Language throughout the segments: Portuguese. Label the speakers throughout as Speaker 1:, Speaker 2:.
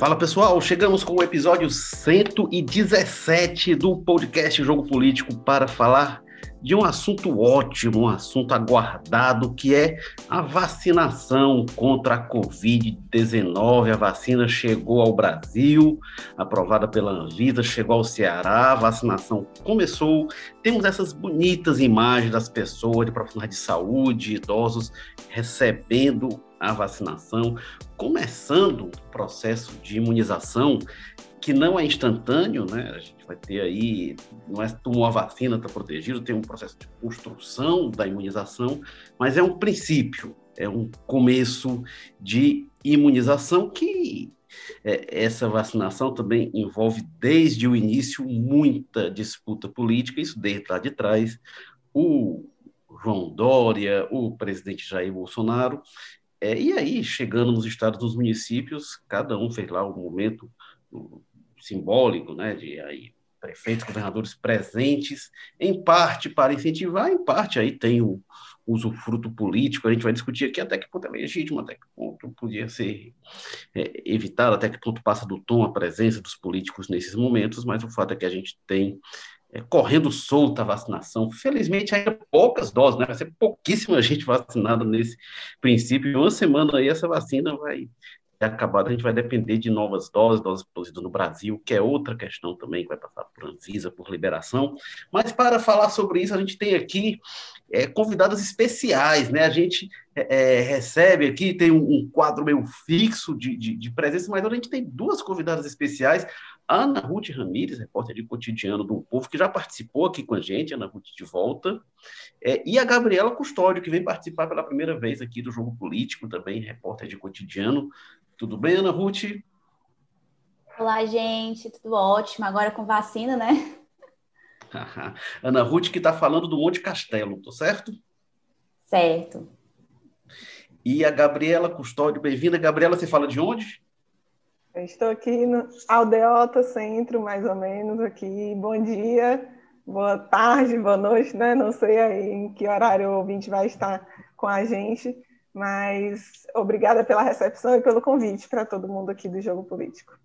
Speaker 1: Fala pessoal, chegamos com o episódio 117 do podcast Jogo Político para falar de um assunto ótimo, um assunto aguardado, que é a vacinação contra a Covid-19. A vacina chegou ao Brasil, aprovada pela Anvisa, chegou ao Ceará, a vacinação começou. Temos essas bonitas imagens das pessoas, de profissionais de saúde, idosos, recebendo a vacinação, começando o processo de imunização, que não é instantâneo, né? A gente vai ter aí, não é tomou a vacina, está protegido, tem um processo de construção da imunização, mas é um princípio, é um começo de imunização que é, essa vacinação também envolve desde o início muita disputa política, isso desde lá de trás. O João Dória, o presidente Jair Bolsonaro é, e aí, chegando nos estados dos municípios, cada um fez lá um momento simbólico, né, de aí, prefeitos, governadores presentes, em parte para incentivar, em parte aí tem o usufruto político, a gente vai discutir aqui até que ponto é legítimo, até que ponto podia ser é, evitado, até que ponto passa do tom a presença dos políticos nesses momentos, mas o fato é que a gente tem é, correndo solta a vacinação. Felizmente, ainda poucas doses, né? Vai ser pouquíssima gente vacinada nesse princípio. Em uma semana aí, essa vacina vai ter acabado. A gente vai depender de novas doses, doses produzidas no Brasil, que é outra questão também que vai passar por Anvisa, por liberação. Mas para falar sobre isso, a gente tem aqui é, convidadas especiais, né? A gente é, é recebe aqui, tem um, um quadro meio fixo de, de, de, presença, mas a gente tem duas convidadas especiais. Ana Ruth Ramires, repórter de cotidiano do Povo, que já participou aqui com a gente, Ana Ruth de volta, é, e a Gabriela Custódio, que vem participar pela primeira vez aqui do Jogo Político, também repórter de cotidiano. Tudo bem, Ana Ruth?
Speaker 2: Olá, gente, tudo ótimo. Agora com vacina, né?
Speaker 1: Ana Ruth, que está falando do Monte Castelo, tô certo?
Speaker 2: Certo.
Speaker 1: E a Gabriela Custódio, bem-vinda. Gabriela, você fala de onde?
Speaker 3: Eu estou aqui no Aldeota Centro, mais ou menos, aqui. Bom dia, boa tarde, boa noite, né? Não sei aí em que horário o ouvinte vai estar com a gente, mas obrigada pela recepção e pelo convite para todo mundo aqui do Jogo Político.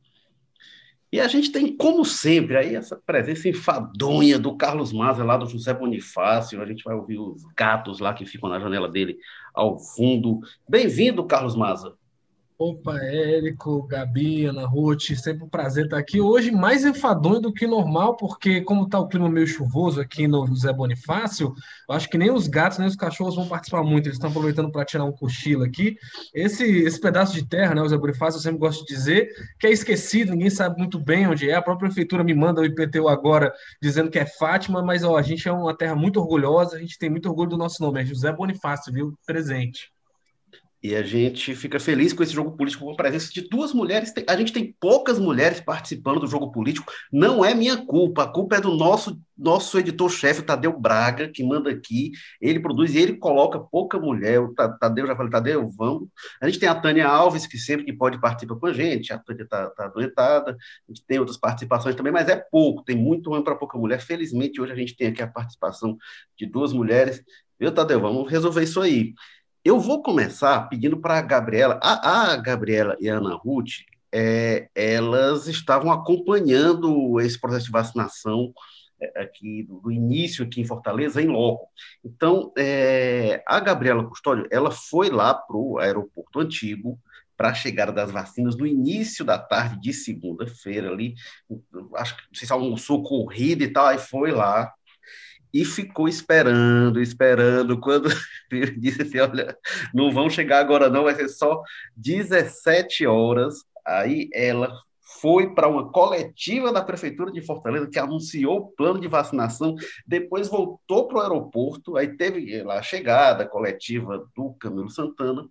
Speaker 1: E a gente tem, como sempre, aí essa presença enfadonha do Carlos Maza, lá do José Bonifácio. A gente vai ouvir os gatos lá que ficam na janela dele ao fundo. Bem-vindo, Carlos Maza.
Speaker 4: Opa, Érico, Gabi, Ana Ruth, sempre um prazer estar aqui. Hoje mais enfadonho do que normal, porque como está o clima meio chuvoso aqui no José Bonifácio, eu acho que nem os gatos, nem os cachorros vão participar muito, eles estão aproveitando para tirar um cochilo aqui. Esse, esse pedaço de terra, né, José Bonifácio, eu sempre gosto de dizer que é esquecido, ninguém sabe muito bem onde é. A própria prefeitura me manda o IPTU agora dizendo que é Fátima, mas ó, a gente é uma terra muito orgulhosa, a gente tem muito orgulho do nosso nome, é José Bonifácio, viu? Presente.
Speaker 1: E a gente fica feliz com esse jogo político com a presença de duas mulheres. A gente tem poucas mulheres participando do jogo político. Não é minha culpa. A culpa é do nosso nosso editor-chefe, Tadeu Braga, que manda aqui. Ele produz e ele coloca pouca mulher. O Tadeu, já falei, Tadeu, vamos. A gente tem a Tânia Alves, que sempre que pode participar com a gente. A Tânia está tá adoentada. A gente tem outras participações também, mas é pouco. Tem muito homem para pouca mulher. Felizmente, hoje a gente tem aqui a participação de duas mulheres. Viu, Tadeu? Vamos resolver isso aí. Eu vou começar pedindo para a Gabriela, a, Gabriela e a Ana Ruth, é, elas estavam acompanhando esse processo de vacinação é, aqui do, início aqui em Fortaleza, em loco. Então, é, a Gabriela Custódio, ela foi lá para o aeroporto antigo para a chegada das vacinas no início da tarde de segunda-feira ali, acho que não sei se almoçou corrida e tal, aí foi lá, e ficou esperando, esperando, quando disse assim, olha, não vão chegar agora não, vai ser só 17 horas, aí ela foi para uma coletiva da Prefeitura de Fortaleza que anunciou o plano de vacinação, depois voltou para o aeroporto, aí teve lá a chegada coletiva do Camilo Santana,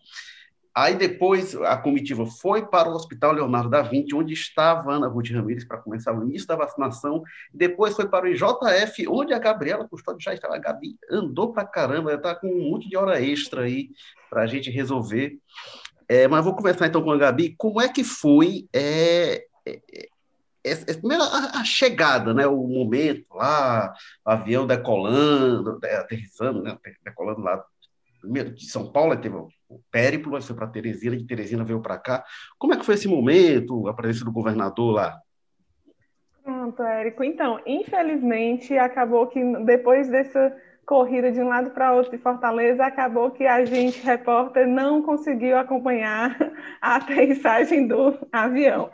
Speaker 1: Aí depois a comitiva foi para o Hospital Leonardo da Vinci, onde estava Ana Ruth Ramires para começar o início da vacinação. Depois foi para o IJF, onde a Gabriela Custódio já estava. A Gabi andou para caramba, está com um monte de hora extra aí para a gente resolver. É, mas vou começar então com a Gabi. Como é que foi é, é, é, é a, a, chegada, né, o momento lá, o avião decolando, aterrissando, né, decolando lá primeiro de São Paulo, teve o périplo, foi para Teresina, de Teresina veio para cá. Como é que foi esse momento, a presença do governador lá?
Speaker 3: Pronto, Érico. Então, infelizmente, acabou que depois dessa corrida de um lado para outro de Fortaleza, acabou que a gente, repórter, não conseguiu acompanhar a aterrissagem do avião.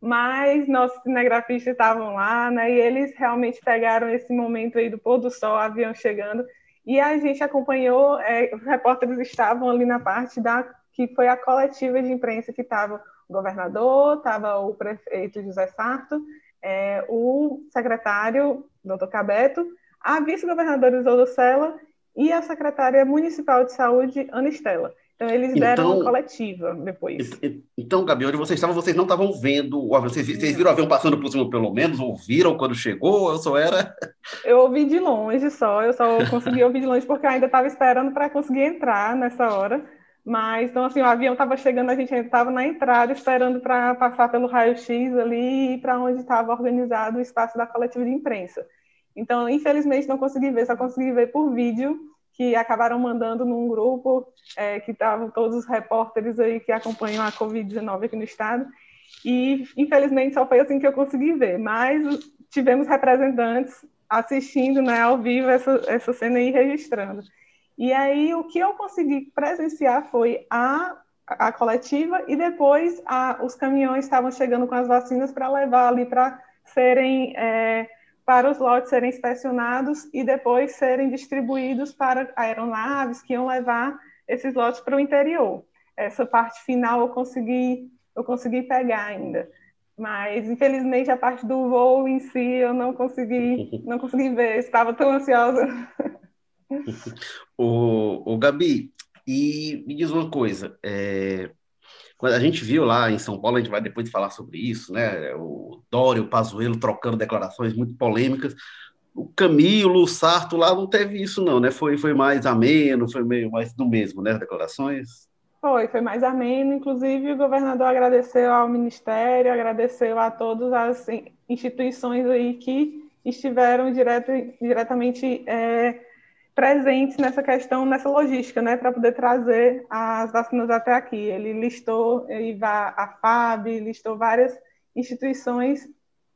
Speaker 3: Mas nossos cinegrafistas estavam lá, né? E eles realmente pegaram esse momento aí do pôr do sol, avião chegando, e a gente acompanhou, é, os repórteres estavam ali na parte da que foi a coletiva de imprensa que estava o governador, estava o prefeito José Sarto, é, o secretário, doutor Cabeto, a vice-governadora Isolda Sela e a secretária municipal de saúde, Ana Estela. Então, eles deram então, uma coletiva depois.
Speaker 1: Então, Gabi, onde vocês estavam, vocês não estavam vendo o avião. Vocês, vocês, viram o avião passando por cima, pelo menos? Ouviram quando chegou? Eu só era.
Speaker 3: Eu ouvi de longe só, eu só consegui ouvir de longe porque eu ainda estava esperando para conseguir entrar nessa hora. Mas, então, assim, o avião estava chegando, a gente ainda estava na entrada, esperando para passar pelo raio-x ali e para onde estava organizado o espaço da coletiva de imprensa. Então, infelizmente, não consegui ver, só consegui ver por vídeo, que acabaram mandando num grupo, é, que estavam todos os repórteres aí que acompanham a Covid-19 aqui no estado. E, infelizmente, só foi assim que eu consegui ver. Mas tivemos representantes assistindo né, ao vivo essa, essa cena aí registrando. E aí o que eu consegui presenciar foi a, a coletiva e depois a, os caminhões estavam chegando com as vacinas para levar ali para serem é, para os lotes serem inspecionados e depois serem distribuídos para aeronaves que iam levar esses lotes para o interior. Essa parte final eu consegui eu consegui pegar ainda, mas infelizmente a parte do voo em si eu não consegui não consegui ver, estava tão ansiosa.
Speaker 1: o, o Gabi, e me diz uma coisa, é, quando a gente viu lá em São Paulo, a gente vai depois falar sobre isso, né? O Dório, o Pazuello trocando declarações muito polêmicas. O Camilo, o Sarto lá não teve isso não, né? Foi, foi mais ameno, foi meio mais do mesmo, né? As declarações.
Speaker 3: Foi, foi mais ameno. Inclusive, o governador agradeceu ao Ministério, agradeceu a todas as instituições aí que estiveram direto, diretamente é, presentes nessa questão, nessa logística, né, para poder trazer as vacinas até aqui. Ele listou a FAB, listou várias instituições,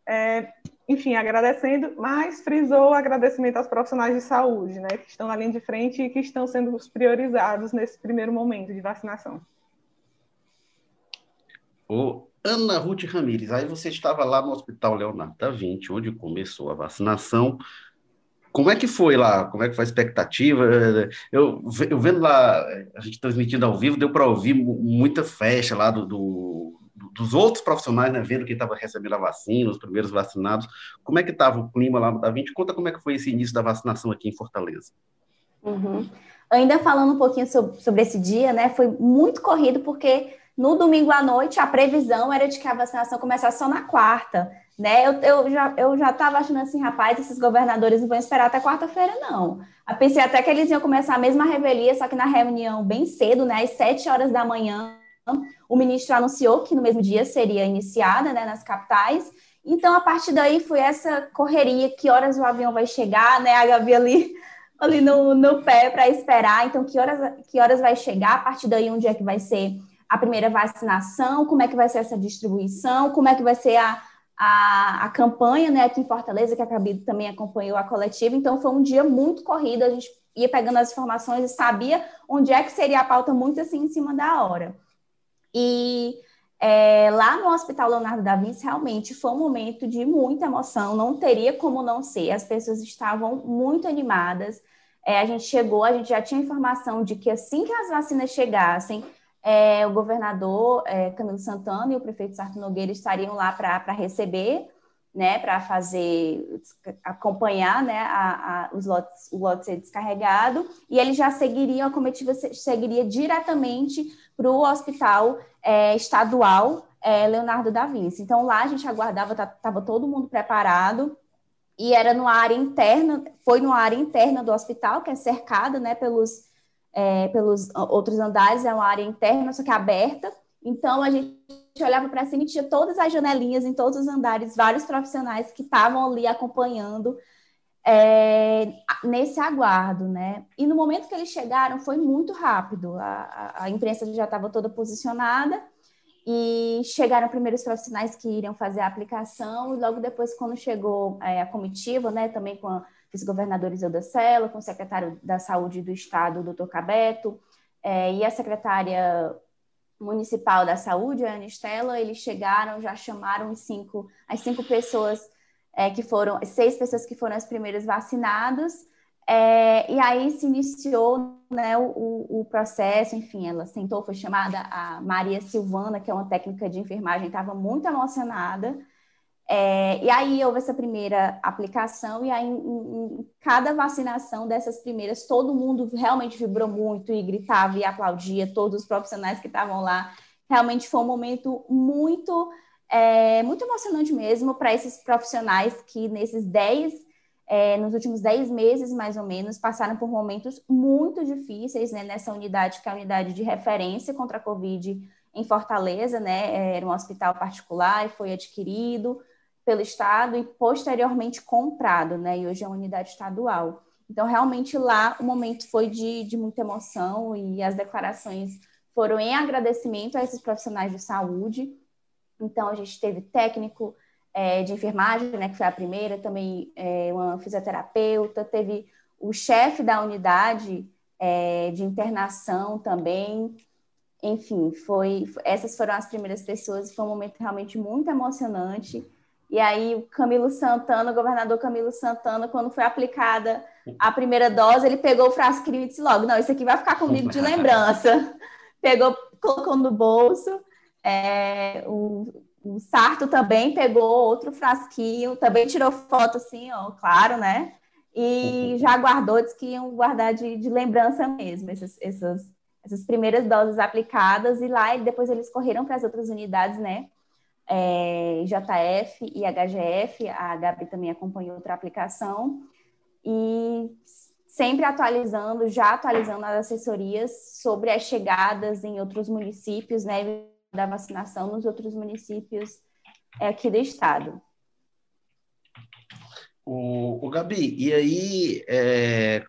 Speaker 3: é, enfim, agradecendo, mas frisou o agradecimento aos profissionais de saúde, né, que estão na linha de frente e que estão sendo os priorizados nesse primeiro momento de vacinação.
Speaker 1: O Ana Ruth Ramires, aí você estava lá no Hospital Leonardo da Vinci, onde começou a vacinação. Como é que foi lá? Como é que foi a expectativa? Eu, eu vendo lá, a gente transmitindo ao vivo, deu para ouvir muita festa lá do, do, dos outros profissionais, né, vendo quem estava recebendo a vacina, os primeiros vacinados. Como é que estava o clima lá no Da Vinci? Conta como é que foi esse início da vacinação aqui em Fortaleza.
Speaker 2: Uhum. Ainda falando um pouquinho sobre esse dia, né, foi muito corrido, porque no domingo à noite a previsão era de que a vacinação começasse só na quarta né? Eu, eu já eu já estava achando assim, rapaz, esses governadores não vão esperar até quarta-feira, não. Eu pensei até que eles iam começar a mesma revelia, só que na reunião bem cedo, né, às sete horas da manhã, o ministro anunciou que no mesmo dia seria iniciada, né, nas capitais. Então, a partir daí foi essa correria, que horas o avião vai chegar, né? A Gabi ali, ali no, no pé para esperar. Então, que horas, que horas vai chegar? A partir daí, onde é que vai ser a primeira vacinação? Como é que vai ser essa distribuição? Como é que vai ser a, a, a campanha né, aqui em Fortaleza, que a Cabido também acompanhou a coletiva, então foi um dia muito corrido, a gente ia pegando as informações e sabia onde é que seria a pauta muito assim em cima da hora. E é, lá no Hospital Leonardo da Vinci, realmente foi um momento de muita emoção, não teria como não ser, as pessoas estavam muito animadas, é, a gente chegou, a gente já tinha informação de que assim que as vacinas chegassem, é, o governador é, Camilo Santana e o prefeito Sarto Nogueira estariam lá para receber, né, para fazer, acompanhar né, a, a, os lotes, o lote ser descarregado, e eles já seguiriam, a comitiva seguiria diretamente para o hospital é, estadual é, Leonardo da Vinci. Então, lá a gente aguardava, estava todo mundo preparado, e era no área interna, foi no área interna do hospital, que é cercada né, pelos é, pelos outros andares, é uma área interna, só que aberta. Então, a gente olhava para cima e tinha todas as janelinhas em todos os andares, vários profissionais que estavam ali acompanhando é, nesse aguardo, né? E no momento que eles chegaram, foi muito rápido. A, a, imprensa já estava toda posicionada e chegaram primeiros profissionais que iriam fazer a aplicação e logo depois, quando chegou é, a comitiva, né, também com a vice-governadora Isilda Sela, com o secretário da Saúde do Estado, doutor Cabeto, é, e a secretária municipal da Saúde, a Anistela, eles chegaram, já chamaram os cinco, as cinco pessoas é, que foram, seis pessoas que foram as primeiras vacinadas, é, e aí se iniciou né, o, o, processo, enfim, ela sentou, foi chamada a Maria Silvana, que é uma técnica de enfermagem, estava muito emocionada. É, e aí houve essa primeira aplicação, e aí em, em, cada vacinação dessas primeiras, todo mundo realmente vibrou muito e gritava e aplaudia, todos os profissionais que estavam lá. Realmente foi um momento muito, é, muito emocionante mesmo para esses profissionais que nesses 10 é, nos últimos 10 meses, mais ou menos, passaram por momentos muito difíceis né, nessa unidade, que é a unidade de referência contra a Covid em Fortaleza, né, era um hospital particular e foi adquirido pelo Estado e posteriormente comprado, né, e hoje é uma unidade estadual. Então, realmente lá o momento foi de, de muita emoção e as declarações foram em agradecimento a esses profissionais de saúde. Então, a gente teve técnico, é, de enfermagem, né, que foi a primeira, também é, uma fisioterapeuta, teve o chefe da unidade é, de internação também. Enfim, foi, essas foram as primeiras pessoas, foi um momento realmente muito emocionante. E aí o Camilo Santana, o governador Camilo Santana, quando foi aplicada a primeira dose, ele pegou o frasquinho e disse logo, não, isso aqui vai ficar comigo de lembrança. Pegou, colocou no bolso. É, o, o Sarto também pegou outro frasquinho, também tirou foto assim, ó, claro, né? E uhum. já guardou, disse que iam guardar de, de lembrança mesmo, essas, essas, essas primeiras doses aplicadas, e lá depois eles correram para as outras unidades, né? É, JF e HGF, a Gabi também acompanhou outra aplicação, e sempre atualizando, já atualizando as assessorias sobre as chegadas em outros municípios, né? da vacinação nos outros municípios é, aqui do estado.
Speaker 1: O, o Gabi, e aí é,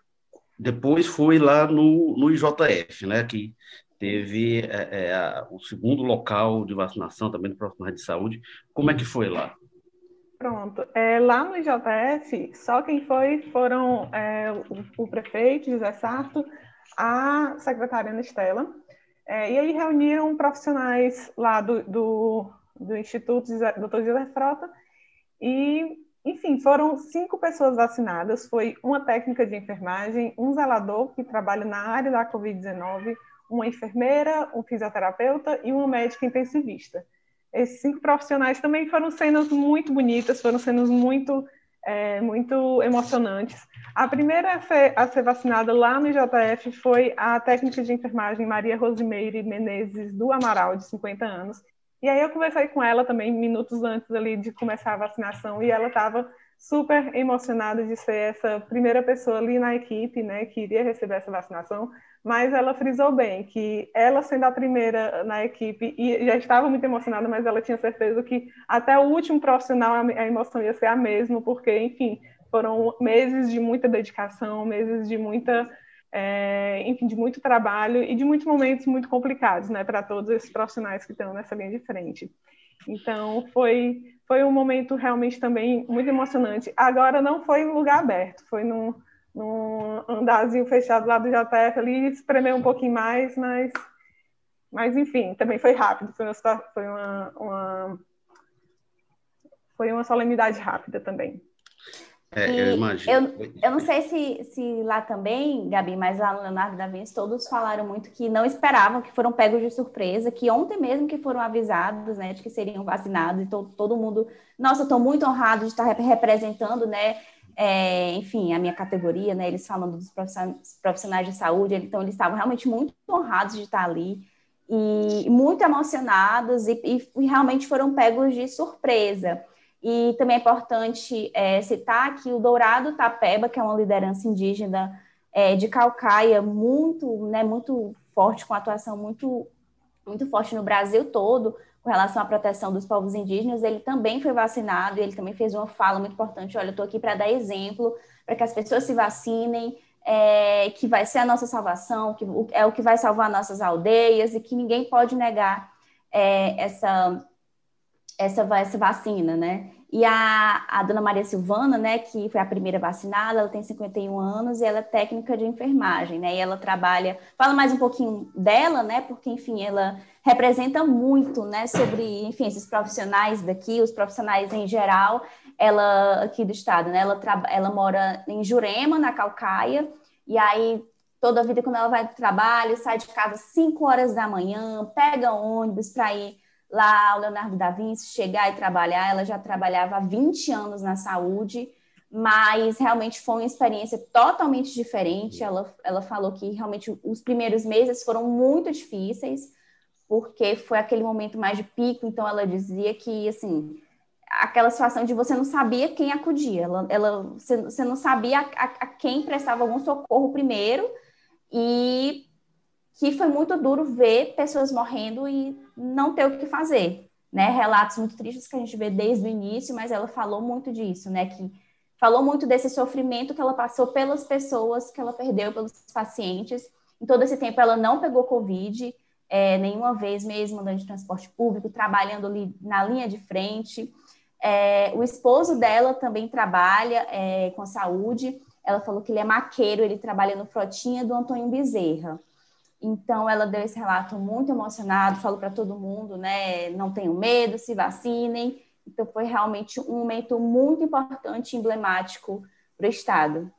Speaker 1: depois foi lá no, no IJF, né, que teve é, é, o segundo local de vacinação também do profissional de saúde. Como é que foi lá?
Speaker 3: Pronto. É, lá no IJF, só quem foi foram é, o, o, prefeito, José Sarto, a secretária Ana Estela, e aí reuniram profissionais lá do, do, do Instituto Dr. José Frota e, enfim, foram cinco pessoas vacinadas. Foi uma técnica de enfermagem, um zelador que trabalha na área da Covid-19, uma enfermeira, um fisioterapeuta e uma médica intensivista. Esses cinco profissionais também foram cenas muito bonitas, foram cenas muito é, muito emocionantes. A primeira a ser, a ser, vacinada lá no IJF foi a técnica de enfermagem Maria Rosimeire Menezes do Amaral, de 50 anos. E aí eu conversei com ela também minutos antes ali de começar a vacinação e ela estava super emocionada de ser essa primeira pessoa ali na equipe, né, que iria receber essa vacinação, mas ela frisou bem que ela sendo a primeira na equipe e já estava muito emocionada, mas ela tinha certeza que até o último profissional a emoção ia ser a mesma, porque, enfim, foram meses de muita dedicação, meses de muita, é, enfim, de muito trabalho e de muitos momentos muito complicados, né, para todos esses profissionais que estão nessa linha de frente. Então, foi, foi um momento realmente também muito emocionante. Agora, não foi em lugar aberto, foi num, num andarzinho fechado lá do JF ali, espremer um pouquinho mais, mas, mas enfim, também foi rápido, foi uma, foi uma, uma foi uma solenidade rápida também.
Speaker 2: É, eu imagino. Eu, eu não sei se, se lá também, Gabi, mas lá no Leonardo da Vinci, todos falaram muito que não esperavam, que foram pegos de surpresa, que ontem mesmo que foram avisados, né, de que seriam vacinados, e to, todo mundo, nossa, estou muito honrado de estar representando, né, é, enfim, a minha categoria, né, eles falando dos profissionais, profissionais de saúde, então eles estavam realmente muito honrados de estar ali, e muito emocionados, e, e, e realmente foram pegos de surpresa. E também é importante é, citar que o Dourado Tapeba, que é uma liderança indígena é, de Calcaia, muito, né, muito forte, com atuação muito, muito forte no Brasil todo, com relação à proteção dos povos indígenas, ele também foi vacinado e ele também fez uma fala muito importante. Olha, eu estou aqui para dar exemplo para que as pessoas se vacinem, é, que vai ser a nossa salvação, que é o que vai salvar nossas aldeias e que ninguém pode negar é, essa, essa, essa vacina, né? E a, a dona Maria Silvana, né, que foi a primeira vacinada, ela tem 51 anos e ela é técnica de enfermagem, né? E ela trabalha, fala mais um pouquinho dela, né? Porque, enfim, ela representa muito, né, sobre, enfim, esses profissionais daqui, os profissionais em geral, ela aqui do estado, né? Ela, ela mora em Jurema, na Calcaia, e aí toda a vida quando ela vai para o trabalho, sai de casa às 5 horas da manhã, pega ônibus para ir lá ao Leonardo da Vinci, chegar e trabalhar. Ela já trabalhava há 20 anos na saúde, mas realmente foi uma experiência totalmente diferente. Ela, ela falou que realmente os primeiros meses foram muito difíceis, porque foi aquele momento mais de pico, então ela dizia que, assim, aquela situação de você não sabia quem acudia, ela, ela você, você não sabia a, a, a quem prestava algum socorro primeiro, e que foi muito duro ver pessoas morrendo e não ter o que fazer, né? Relatos muito tristes que a gente vê desde o início, mas ela falou muito disso, né? Que falou muito desse sofrimento que ela passou pelas pessoas que ela perdeu, pelos pacientes. Em todo esse tempo ela não pegou Covid, é, nenhuma vez mesmo andando de transporte público, trabalhando ali na linha de frente. É, o esposo dela também trabalha é, com saúde. Ela falou que ele é maqueiro, ele trabalha no Frotinha do Antônio Bezerra. Então, ela deu esse relato muito emocionado, falou para todo mundo, né? Não tenham medo, se vacinem. Então, foi realmente um momento muito importante emblemático para o Estado.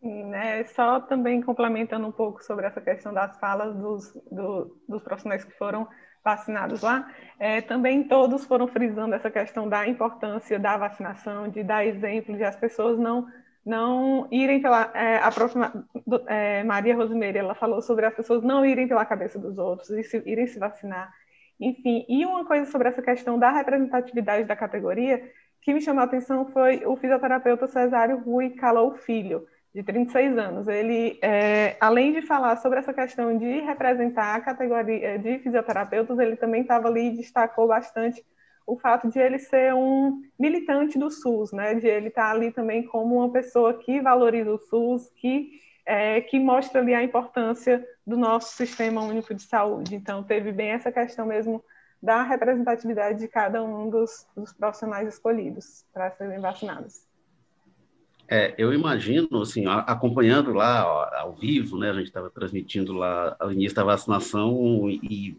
Speaker 3: Sim, né? Só também complementando um pouco sobre essa questão das falas dos, do, dos profissionais que foram vacinados lá, é, também todos foram frisando essa questão da importância da vacinação, de dar exemplo, de as pessoas não não irem pela é, a próxima é, Maria Rosemary ela falou sobre as pessoas não irem pela cabeça dos outros e se, irem se vacinar. Enfim e uma coisa sobre essa questão da representatividade da categoria que me chamou a atenção foi o fisioterapeuta Cesário Rui Calou Filho de 36 anos. Ele é, além de falar sobre essa questão de representar a categoria de fisioterapeutas ele também estava ali e destacou bastante o fato de ele ser um militante do SUS, né? De ele estar ali também como uma pessoa que valoriza o SUS, que é, que mostra ali a importância do nosso sistema único de saúde. Então, teve bem essa questão mesmo da representatividade de cada um dos, dos profissionais escolhidos para serem vacinados.
Speaker 1: É, eu imagino, assim, acompanhando lá ao vivo, né, a gente estava transmitindo lá o início da vacinação e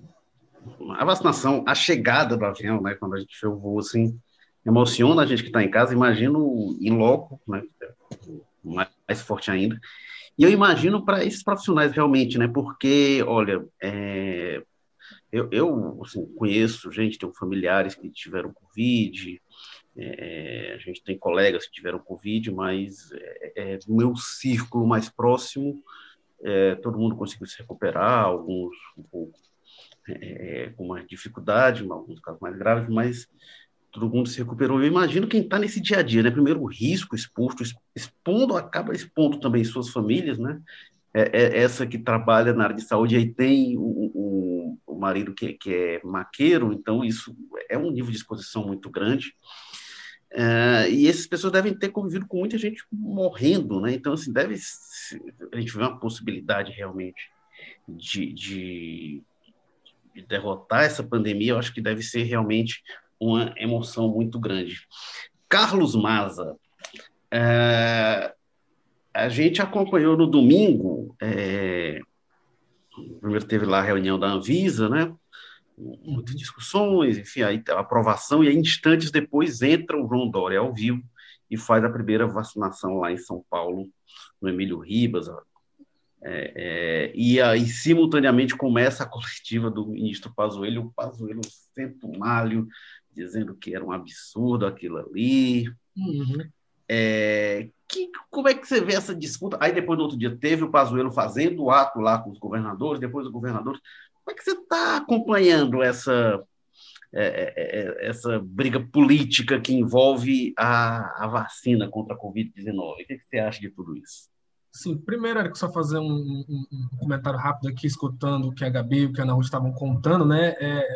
Speaker 1: a vacinação, a chegada do avião, né, quando a gente vê o voo, assim, emociona a gente que está em casa, imagino em loco, né, mais forte ainda, e eu imagino para esses profissionais realmente, né, porque, olha, é, eu, eu assim, conheço gente, tenho familiares que tiveram Covid, é, a gente tem colegas que tiveram Covid, mas é, é, no meu círculo mais próximo, é, todo mundo conseguiu se recuperar, alguns um pouco é, com mais dificuldade, em alguns casos mais graves, mas todo mundo se recuperou. Eu imagino quem está nesse dia a dia, né? Primeiro, o risco exposto, expondo, acaba expondo também suas famílias, né? É, é essa que trabalha na área de saúde, aí tem o, o, o marido que, que, é maqueiro, então isso é um nível de exposição muito grande. É, e essas pessoas devem ter convivido com muita gente morrendo, né? Então, assim, deve a gente vê uma possibilidade realmente de, de de derrotar essa pandemia, eu acho que deve ser realmente uma emoção muito grande. Carlos Maza, é, a gente acompanhou no domingo, é, primeiro teve lá a reunião da Anvisa, né? Muitas discussões, enfim, aí a aprovação, e aí, instantes depois entra o João Dória ao vivo e faz a primeira vacinação lá em São Paulo, no Emílio Ribas, é, é, e aí, simultaneamente, começa a coletiva do ministro Pazuello, o Pazuello senta o malho, dizendo que era um absurdo aquilo ali. Uhum. É, que, como é que você vê essa disputa? Aí, depois, no outro dia, teve o Pazuello fazendo o ato lá com os governadores, depois os governadores. Como é que você está acompanhando essa, é, é, é, essa briga política que envolve a, a vacina contra a Covid-19? O que, que você acha de tudo isso?
Speaker 4: Sim, primeiro, Eric, só fazer um, um, um, comentário rápido aqui, escutando o que a Gabi e o que a Ana Ruth estavam contando, né? É,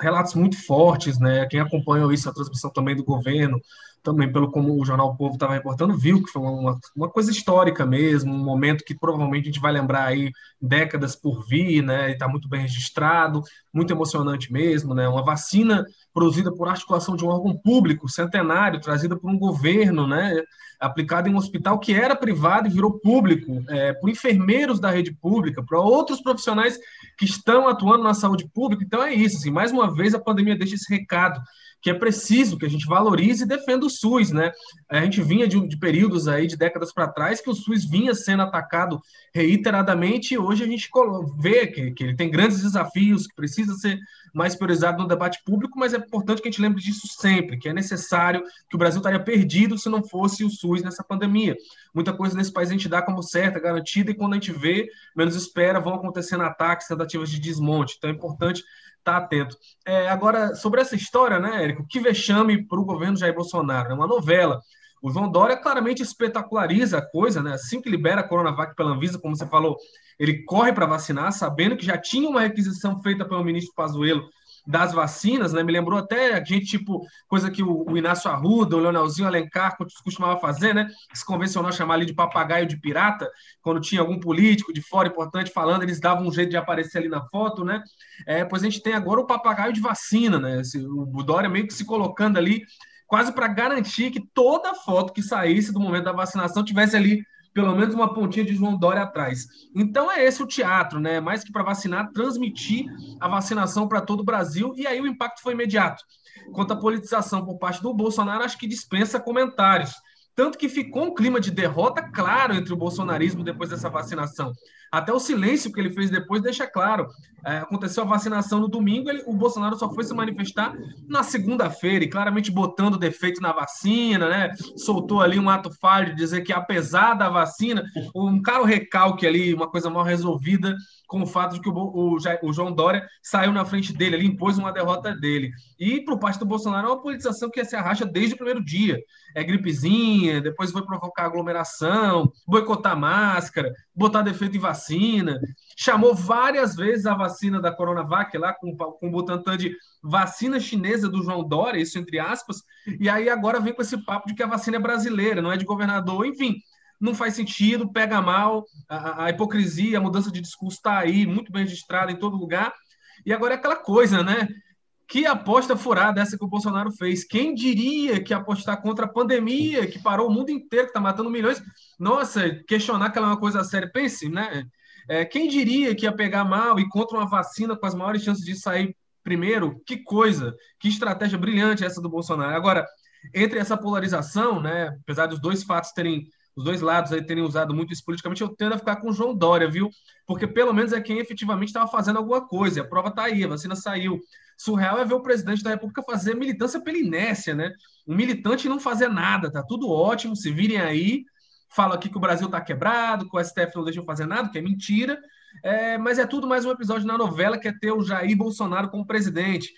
Speaker 4: relatos muito fortes, né? Quem acompanhou isso, a transmissão também do governo, também pelo como o Jornal o Povo estava reportando, viu que foi uma, uma coisa histórica mesmo, um momento que provavelmente a gente vai lembrar aí décadas por vir, né? E está muito bem registrado, muito emocionante mesmo, né? Uma vacina produzida por articulação de um órgão público centenário, trazida por um governo, né? Aplicada em um hospital que era privado e virou público, é, por enfermeiros da rede pública, para outros profissionais que estão atuando na saúde pública. Então é isso, assim, mais uma vez a pandemia deixa esse recado que é preciso que a gente valorize e defenda o SUS, né? A gente vinha de, de períodos aí, de décadas para trás, que o SUS vinha sendo atacado reiteradamente e hoje a gente vê que, que ele tem grandes desafios, que precisa ser mais priorizado no debate público, mas é importante que a gente lembre disso sempre, que é necessário, que o Brasil estaria perdido se não fosse o SUS nessa pandemia. Muita coisa nesse país a gente dá como certa, garantida, e quando a gente vê, menos espera, vão acontecendo ataques, tentativas de desmonte. Então é importante tá atento. É, agora, sobre essa história, né, Érico, que vexame para o governo Jair Bolsonaro, é né, uma novela. O João Dória claramente espetaculariza a coisa, né? Assim que libera a Coronavac pela Anvisa, como você falou, ele corre para vacinar, sabendo que já tinha uma requisição feita pelo ministro Pazuello das vacinas, né? Me lembrou até a gente, tipo, coisa que o, o Inácio Arruda, o Leonelzinho Alencar costumava fazer, né? Se convencionou chamar ali de papagaio de pirata, quando tinha algum político de fora importante falando, eles davam um jeito de aparecer ali na foto, né? É, pois a gente tem agora o papagaio de vacina, né? Esse, o Dória meio que se colocando ali quase para garantir que toda foto que saísse do momento da vacinação tivesse ali pelo menos uma pontinha de João Dória atrás. Então é esse o teatro, né? Mais que para vacinar, transmitir a vacinação para todo o Brasil e aí o impacto foi imediato. Quanto à politização por parte do Bolsonaro, acho que dispensa comentários. Tanto que ficou um clima de derrota claro entre o bolsonarismo depois dessa vacinação. Até o silêncio que ele fez depois deixa claro. É, aconteceu a vacinação no domingo, ele, o Bolsonaro só foi se manifestar na segunda-feira, e claramente botando defeito na vacina, né? Soltou ali um ato falho de dizer que, apesar da vacina, um caro recalque ali, uma coisa mal resolvida, com o fato de que o, o, o, João Dória saiu na frente dele, ele impôs uma derrota dele. E, por parte do Bolsonaro, é uma politização que se arracha desde o primeiro dia. É gripezinha, depois foi provocar aglomeração, boicotar máscara, botar defeito em vacina. Chamou várias vezes a vacina da Coronavac lá, com, com o Butantan de vacina chinesa do João Dória, isso entre aspas, e aí agora vem com esse papo de que a vacina é brasileira, não é de governador, enfim não faz sentido, pega mal, a, a hipocrisia, a mudança de discurso está aí, muito bem registrada em todo lugar. E agora é aquela coisa, né? Que aposta furada essa que o Bolsonaro fez? Quem diria que apostar contra a pandemia, que parou o mundo inteiro, que está matando milhões? Nossa, questionar que ela é uma coisa séria. Pense, né? É, quem diria que ia pegar mal e contra uma vacina com as maiores chances de sair primeiro? Que coisa, que estratégia brilhante essa do Bolsonaro. Agora, entre essa polarização, né? Apesar dos dois fatos terem os dois lados aí terem usado muito isso politicamente, eu tendo a ficar com o João Dória, viu? Porque pelo menos é quem efetivamente estava fazendo alguma coisa. A prova está aí, a vacina saiu. Surreal é ver o presidente da República fazer militância pela inércia, né? Um militante não fazer nada, tá tudo ótimo, se virem aí. Fala aqui que o Brasil está quebrado, que o STF não deixou fazer nada, que é mentira. É, mas é tudo mais um episódio na novela que é ter o Jair Bolsonaro como presidente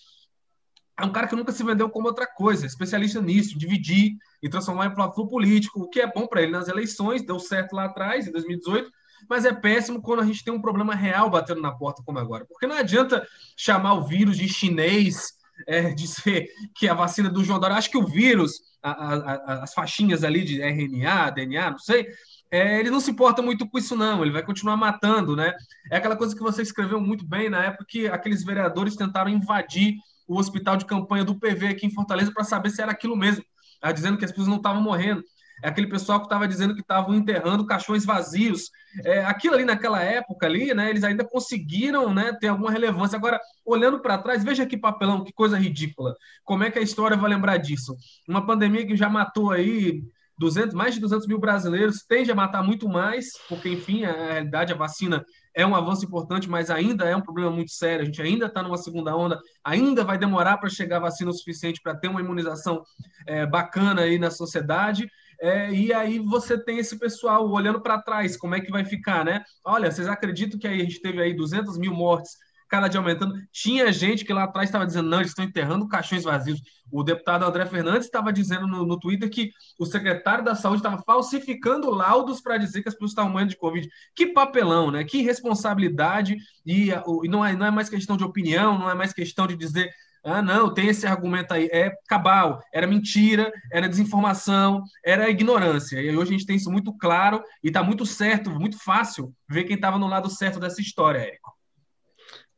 Speaker 4: é um cara que nunca se vendeu como outra coisa, especialista nisso, dividir e transformar em platform político, o que é bom para ele nas eleições, deu certo lá atrás, em 2018, mas é péssimo quando a gente tem um problema real batendo na porta como agora. Porque não adianta chamar o vírus de chinês, é, dizer que a vacina do João Dória, acho que o vírus, a, a, as faixinhas ali de RNA, DNA, não sei, é, ele não se importa muito com isso, não. Ele vai continuar matando, né? É aquela coisa que você escreveu muito bem na época que aqueles vereadores tentaram invadir o hospital de campanha do PV aqui em Fortaleza para saber se era aquilo mesmo. Estava dizendo que as pessoas não estavam morrendo. É aquele pessoal que estava dizendo que estavam enterrando caixões vazios. É, aquilo ali naquela época ali, né? Eles ainda conseguiram, né, ter alguma relevância. Agora, olhando para trás, veja que papelão, que coisa ridícula. Como é que a história vai lembrar disso? Uma pandemia que já matou aí 200, mais de 200 mil brasileiros, tende a matar muito mais, porque, enfim, a realidade, a vacina é um avanço importante, mas ainda é um problema muito sério. A gente ainda está numa segunda onda, ainda vai demorar para chegar vacina o suficiente para ter uma imunização é, bacana aí na sociedade. É, e aí você tem esse pessoal olhando para trás, como é que vai ficar, né? Olha, vocês acreditam que aí a gente teve aí 200 mil mortes cada dia aumentando. Tinha gente que lá atrás estava dizendo, não, eles estão enterrando caixões vazios. O deputado André Fernandes estava dizendo no, no, Twitter que o secretário da Saúde estava falsificando laudos para dizer que as pessoas estavam morrendo de Covid. Que papelão, né? Que irresponsabilidade. E, e não, é, não é mais questão de opinião, não é mais questão de dizer Ah, não, tem esse argumento aí. É cabal, era mentira, era desinformação, era ignorância. E hoje a gente tem isso muito claro e está muito certo, muito fácil ver quem estava no lado certo dessa história, Érico.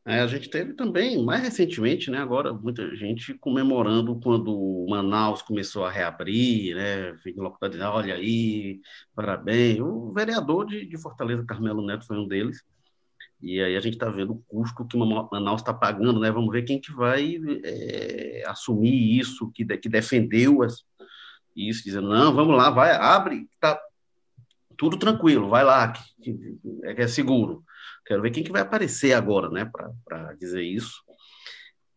Speaker 1: É, a gente teve também, mais recentemente, né, agora, muita gente comemorando quando Manaus começou a reabrir, né, olha aí, parabéns. O vereador de, de Fortaleza, Carmelo Neto, foi um deles. E aí a gente está vendo o custo que Manaus está pagando, né? Vamos ver quem que vai é, assumir isso, que, que defendeu as, isso, dizendo, não, vamos lá, vai, abre, tá tudo tranquilo, vai lá, que, que, é, é seguro. Quero ver quem que vai aparecer agora, né, para dizer isso.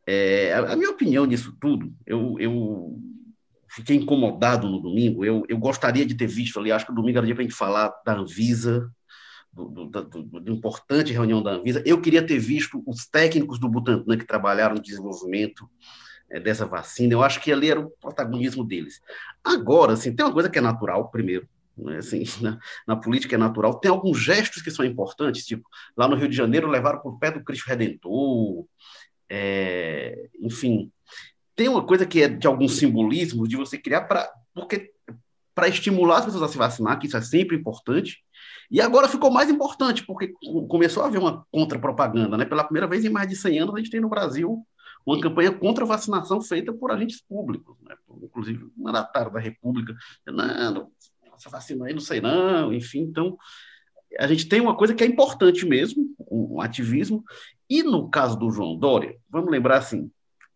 Speaker 1: É, a, a, minha opinião nisso tudo, eu, eu fiquei incomodado no domingo, eu, eu gostaria de ter visto ali, acho que o domingo era dia para a gente falar da Anvisa, do, do, do, do, importante reunião da Anvisa. Eu queria ter visto os técnicos do Butantan que trabalharam no desenvolvimento é, dessa vacina. Eu acho que ali era o protagonismo deles. Agora, assim, tem uma coisa que é natural, primeiro, né, assim, na, na, política é natural. Tem alguns gestos que são importantes, tipo, lá no Rio de Janeiro levaram por pé do Cristo Redentor, é, enfim. Tem uma coisa que é de algum simbolismo de você criar para porque para estimular as pessoas a se vacinar, que isso é sempre importante, e agora ficou mais importante, porque começou a haver uma contra-propaganda. Né? Pela primeira vez em mais de 100 anos, a gente tem no Brasil uma campanha contra a vacinação feita por agentes públicos, né? inclusive o mandatário da República, não, essa vacina aí não sei não, enfim, então a gente tem uma coisa que é importante mesmo, um ativismo, e no caso do João Dória, vamos lembrar assim,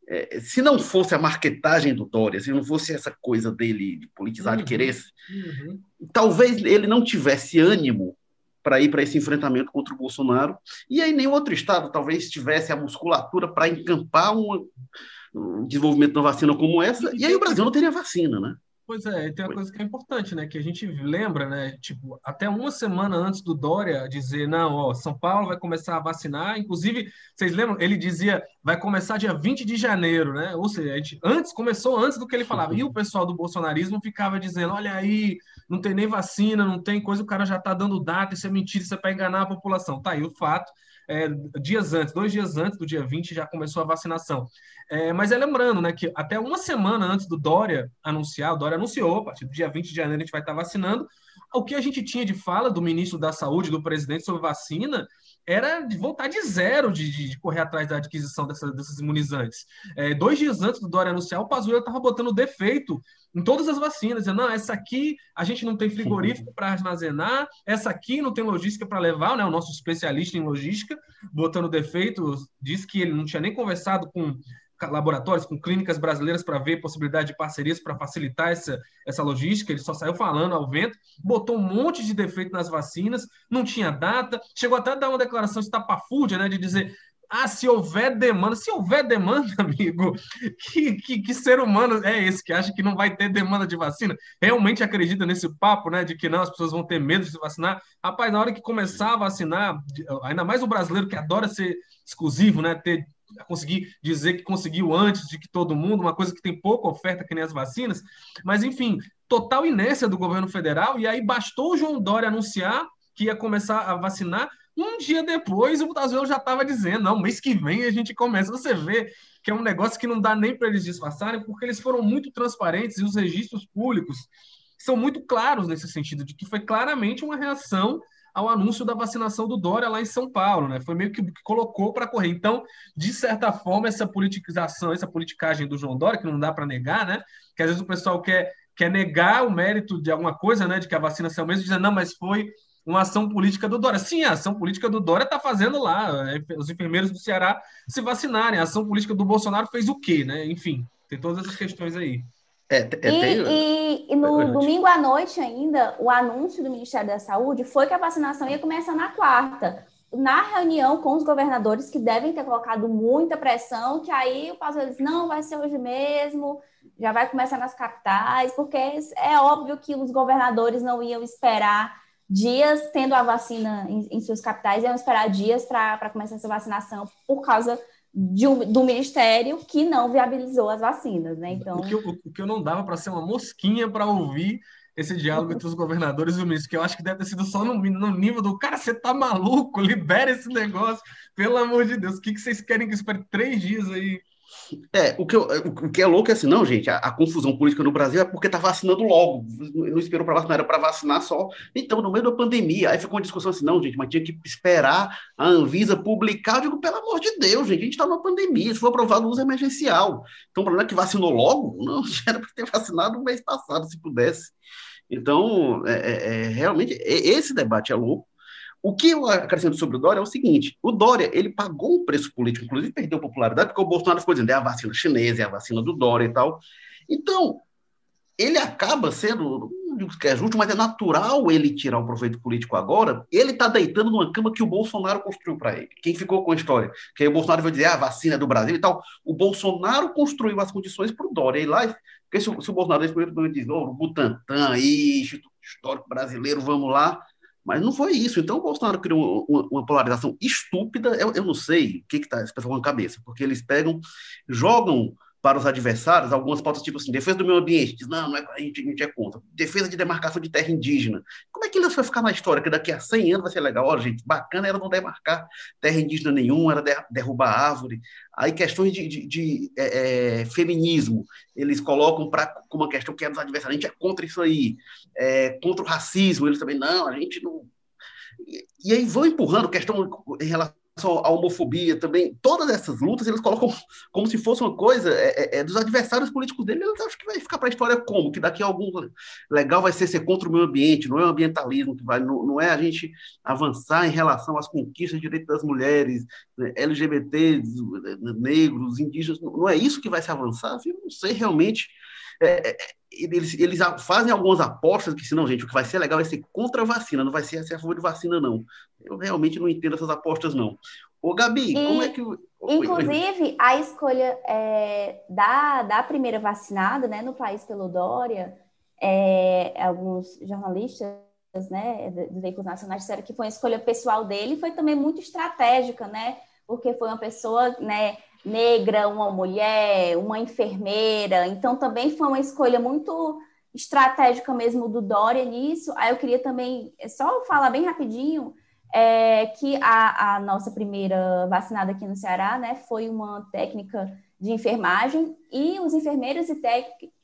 Speaker 1: é, se não fosse a marketagem do Dória, se não fosse essa coisa dele de politizar, uhum, de querer, uhum. talvez ele não tivesse ânimo para ir para esse enfrentamento contra o Bolsonaro, e aí nenhum outro estado talvez tivesse a musculatura para encampar uma, um desenvolvimento de uma vacina como essa, e aí o Brasil não teria vacina, né?
Speaker 4: Pois é, tem uma coisa que é importante, né? Que a gente lembra, né? Tipo, até uma semana antes do Dória dizer, não, ó, São Paulo vai começar a vacinar. Inclusive, vocês lembram? Ele dizia, vai começar dia 20 de janeiro, né? Ou seja, a gente, antes, começou antes do que ele falava. E o pessoal do bolsonarismo ficava dizendo, olha aí, não tem nem vacina, não tem coisa, o cara já tá dando data, isso é mentira, isso é para enganar a população. Tá aí o fato é, dias antes, dois dias antes do dia 20, já começou a vacinação. É, mas é lembrando, né, que até uma semana antes do Dória anunciar, o Dória anunciou, a partir do dia 20 de janeiro a gente vai estar vacinando. O que a gente tinha de fala do ministro da Saúde, do presidente sobre vacina, era de vontade zero de, de, correr atrás da adquisição dessa, desses imunizantes. É, dois dias antes do Dória anunciar, o Pazuello estava botando defeito em todas as vacinas, dizendo, não, essa aqui a gente não tem frigorífico para armazenar, essa aqui não tem logística para levar, né, o nosso especialista em logística, botando defeito, disse que ele não tinha nem conversado com laboratórios, com clínicas brasileiras para ver possibilidade de parcerias para facilitar essa, essa logística, ele só saiu falando ao vento, botou um monte de defeito nas vacinas, não tinha data, chegou até a dar uma declaração estapafúrdia, né, de dizer ah, se houver demanda, se houver demanda, amigo, que, que, que, ser humano é esse que acha que não vai ter demanda de vacina? Realmente acredita nesse papo, né, de que não, as pessoas vão ter medo de se vacinar? Rapaz, na hora que começar a vacinar, ainda mais o brasileiro que adora ser exclusivo, né, ter conseguir dizer que conseguiu antes de que todo mundo, uma coisa que tem pouca oferta que nem as vacinas, mas enfim, total inércia do governo federal, e aí bastou o João Dória anunciar que ia começar a vacinar, um dia depois o Brasil já estava dizendo, não, mês que vem a gente começa. Você vê que é um negócio que não dá nem para eles disfarçarem, porque eles foram muito transparentes e os registros públicos são muito claros nesse sentido, de que foi claramente uma reação ao anúncio da vacinação do Dória lá em São Paulo, né? Foi meio que, colocou para correr. Então, de certa forma, essa politização, essa politicagem do João Dória, que não dá para negar, né? Que às vezes o pessoal quer, quer negar o mérito de alguma coisa, né? De que a vacina saiu mesmo, dizendo, não, mas foi uma ação política do Dória. Sim, a ação política do Dória está fazendo lá, é, os enfermeiros do Ceará se vacinarem. A ação política do Bolsonaro fez o quê, né? Enfim, tem todas essas questões aí.
Speaker 2: É, é, e, tem... e, e, no domingo à noite ainda, o anúncio do Ministério da Saúde foi que a vacinação ia começar na quarta. Na reunião com os governadores, que devem ter colocado muita pressão, que aí o Pazuello disse, não, vai ser hoje mesmo, já vai começar nas capitais, porque é óbvio que os governadores não iam esperar dias tendo a vacina em, em suas capitais, iam esperar dias para começar essa vacinação por causa um, do ministério que não viabilizou as vacinas, né? Então,
Speaker 4: o que eu, o que eu não dava para ser uma mosquinha para ouvir esse diálogo entre os governadores e o ministro, que eu acho que deve ter sido só no, no nível do cara, você tá maluco, libera esse negócio, pelo amor de Deus, o que, que vocês querem que espere três dias aí
Speaker 1: É, o que, eu, o que é louco é assim, não, gente, a, a, confusão política no Brasil é porque tá vacinando logo, não esperou para vacinar, era para vacinar só. Então, no meio da pandemia, aí ficou uma discussão assim, não, gente, mas tinha que esperar a Anvisa publicar. Eu digo, pelo amor de Deus, gente, a gente está numa pandemia, isso foi aprovado uso emergencial. Então, o problema é que vacinou logo? Não, era para ter vacinado no mês passado, se pudesse. Então, é, é, é realmente, esse debate é louco. O que eu acrescento sobre o Dória é o seguinte: o Dória ele pagou um preço político, inclusive perdeu popularidade, porque o Bolsonaro ficou dizendo é a vacina chinesa, é a vacina do Dória e tal. Então, ele acaba sendo, não digo que é justo, mas é natural ele tirar o proveito político agora. Ele está deitando numa cama que o Bolsonaro construiu para ele. Quem ficou com a história? Que aí o Bolsonaro vai dizer ah, a vacina é do Brasil e tal. O Bolsonaro construiu as condições para o Dória ir lá. Porque se, se o Bolsonaro nesse primeiro diz, oh, o Butantan, aí, Histórico Brasileiro, vamos lá. Mas não foi isso. Então o Bolsonaro criou uma, uma polarização estúpida. Eu, eu, não sei o que está esse pessoal na cabeça, porque eles pegam, jogam para os adversários algumas pautas tipo assim, defesa do meio ambiente, diz, não, não é, a, gente, a gente é contra. Defesa de demarcação de terra indígena. Como é que isso vai ficar na história? Que daqui a 100 anos vai ser legal. Olha, gente, bacana era não demarcar terra indígena nenhuma, era derrubar árvore. Aí questões de, de, de é, é, feminismo, eles colocam para como uma questão que é dos adversários. A gente é contra isso aí. É, contra o racismo, eles também, não, a gente não... E, e aí vão empurrando questão em relação a homofobia também, todas essas lutas eles colocam como se fosse uma coisa é, é, é dos adversários políticos dele. Eu acho que vai ficar para a história como? Que daqui a algum legal vai ser ser contra o meio ambiente, não é o ambientalismo que vai, não, não é a gente avançar em relação às conquistas de direitos das mulheres, né, LGBTs, negros, indígenas, não é isso que vai se avançar. Eu não sei realmente. É, é, eles, eles fazem algumas apostas que, se não, gente, o que vai ser legal vai ser contra a vacina, não vai ser a favor de vacina, não. Eu realmente não entendo essas apostas, não. Ô, Gabi, e, como é que.
Speaker 2: Inclusive, a escolha é, da, da primeira vacinada, né, no país pelo Dória, é, alguns jornalistas né, dos veículos nacionais disseram que foi uma escolha pessoal dele foi também muito estratégica, né? Porque foi uma pessoa, né, negra, uma mulher, uma enfermeira. Então, também foi uma escolha muito estratégica mesmo do Dória nisso. Aí eu queria também é só falar bem rapidinho é, que a, a, nossa primeira vacinada aqui no Ceará, né, foi uma técnica de enfermagem e os enfermeiros e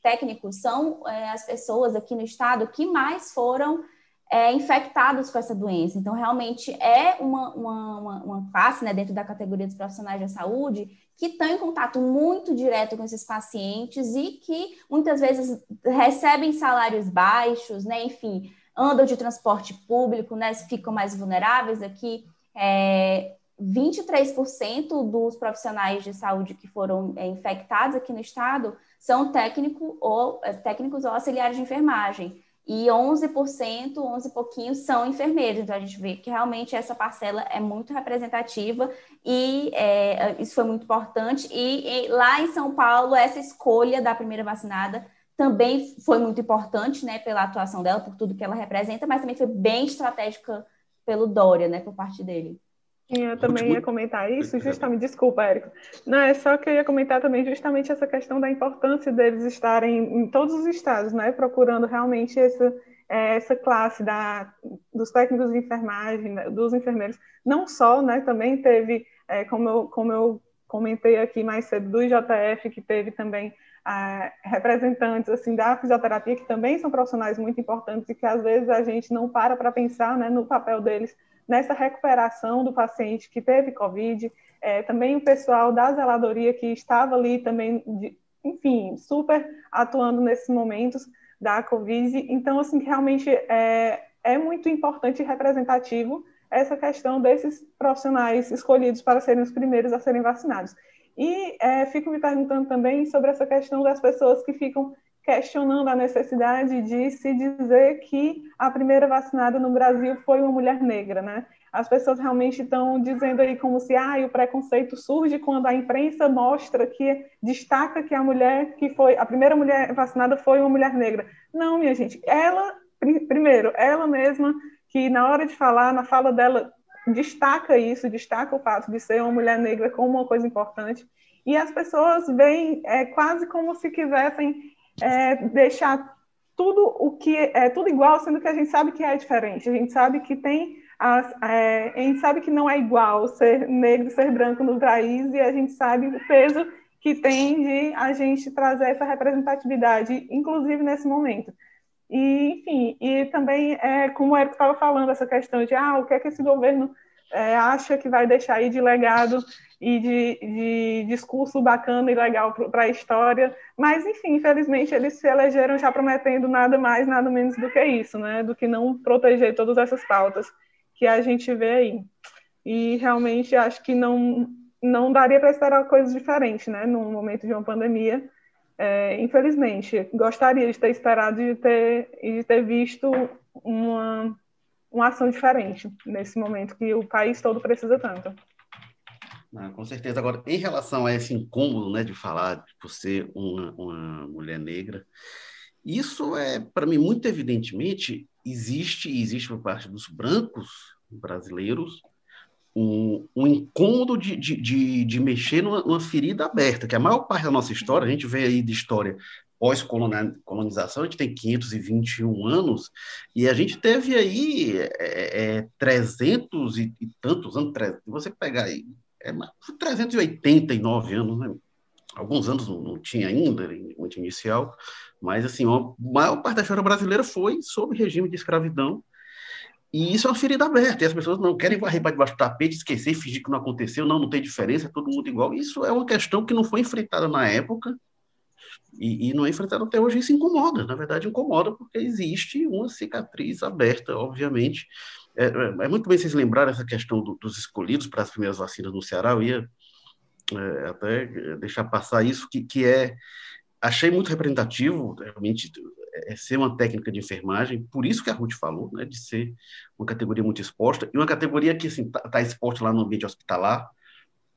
Speaker 2: técnicos são é, as pessoas aqui no estado que mais foram é, infectados com essa doença. Então, realmente é uma, uma, uma, uma classe né, dentro da categoria dos profissionais da saúde que estão em contato muito direto com esses pacientes e que muitas vezes recebem salários baixos, né? Enfim, andam de transporte público, né? Ficam mais vulneráveis aqui. É, 23% dos profissionais de saúde que foram é, infectados aqui no estado são técnico ou, é, técnicos ou auxiliares de enfermagem e 11%, 11 e pouquinho são enfermeiros. Então a gente vê que realmente essa parcela é muito representativa e é, isso foi muito importante. E, e, lá em São Paulo, essa escolha da primeira vacinada também foi muito importante, né, pela atuação dela, por tudo que ela representa, mas também foi bem estratégica pelo Dória, né, por parte dele.
Speaker 3: Eu também ia comentar isso, justamente, desculpa, Érico. Não, é só que eu ia comentar também justamente essa questão da importância deles estarem em todos os estados, né, procurando realmente essa, é, essa classe da, dos técnicos de enfermagem, né, dos enfermeiros, não só, né, também teve, é, como, eu, como eu comentei aqui mais cedo, do IJF, que teve também é, representantes assim da fisioterapia, que também são profissionais muito importantes e que às vezes a gente não para para pensar né, no papel deles nessa recuperação do paciente que teve Covid, é, também o pessoal da zeladoria que estava ali também, de, enfim, super atuando nesses momentos da Covid. Então, assim, realmente é, é muito importante e representativo essa questão desses profissionais escolhidos para serem os primeiros a serem vacinados. E é, fico me perguntando também sobre essa questão das pessoas que ficam questionando a necessidade de se dizer que a primeira vacinada no Brasil foi uma mulher negra, né? As pessoas realmente estão dizendo aí como se ah, o preconceito surge quando a imprensa mostra que destaca que a mulher que foi a primeira mulher vacinada foi uma mulher negra. Não, minha gente, ela primeiro, ela mesma que na hora de falar, na fala dela destaca isso, destaca o fato de ser uma mulher negra como uma coisa importante. E as pessoas veem é, quase como se quisessem é, deixar tudo o que é tudo igual, sendo que a gente sabe que é diferente. A gente sabe que tem as, é, a gente sabe que não é igual ser negro, ser branco no país e a gente sabe o peso que tem de a gente trazer essa representatividade, inclusive nesse momento. E, enfim, e também, é, como o Eric estava falando, essa questão de ah, o que é que esse governo é, acha que vai deixar aí de legado e de, de discurso bacana e legal para a história. Mas, enfim, infelizmente, eles se elegeram já prometendo nada mais, nada menos do que isso, né? Do que não proteger todas essas pautas que a gente vê aí. E realmente acho que não, não daria para esperar coisas diferentes, né? Num momento de uma pandemia. É, infelizmente, gostaria de ter esperado e de ter, de ter visto uma uma ação diferente nesse momento que o país todo precisa tanto.
Speaker 1: Ah, com certeza. Agora, em relação a esse incômodo né, de falar por ser uma, uma mulher negra, isso é, para mim, muito evidentemente, existe, existe por parte dos brancos brasileiros, um, um incômodo de, de, de, de mexer numa, numa, ferida aberta, que a maior parte da nossa história, a gente vê aí de história pós-colonização, a gente tem 521 anos, e a gente teve aí é, é, 300 e, e, tantos anos, você pegar aí, é, 389 anos, né? alguns anos não, tinha ainda, muito inicial, mas assim, a maior parte da história brasileira foi sob regime de escravidão, e isso é uma ferida aberta, e as pessoas não querem varrer para debaixo do tapete, esquecer, fingir que não aconteceu, não, não tem diferença, é todo mundo igual. Isso é uma questão que não foi enfrentada na época, e, e não é enfrentado até hoje, isso incomoda, na verdade incomoda, porque existe uma cicatriz aberta, obviamente. É, é, é muito bem vocês lembrarem essa questão do, dos escolhidos para as primeiras vacinas no Ceará, eu ia é, até deixar passar isso, que, que é, achei muito representativo, realmente, é, é ser uma técnica de enfermagem, por isso que a Ruth falou, né, de ser uma categoria muito exposta, e uma categoria que está assim, tá exposta lá no ambiente hospitalar,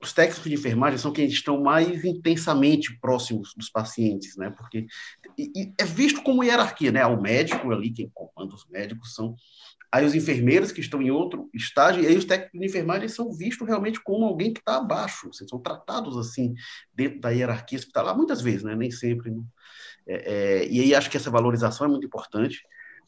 Speaker 1: os técnicos de enfermagem são quem estão mais intensamente próximos dos pacientes, né? Porque e, e é visto como hierarquia, né? O médico ali, quem comanda os médicos são aí os enfermeiros que estão em outro estágio, e aí os técnicos de enfermagem são vistos realmente como alguém que está abaixo, assim, são tratados assim dentro da hierarquia hospitalar, muitas vezes, né? Nem sempre. Né? É, é, e aí acho que essa valorização é muito importante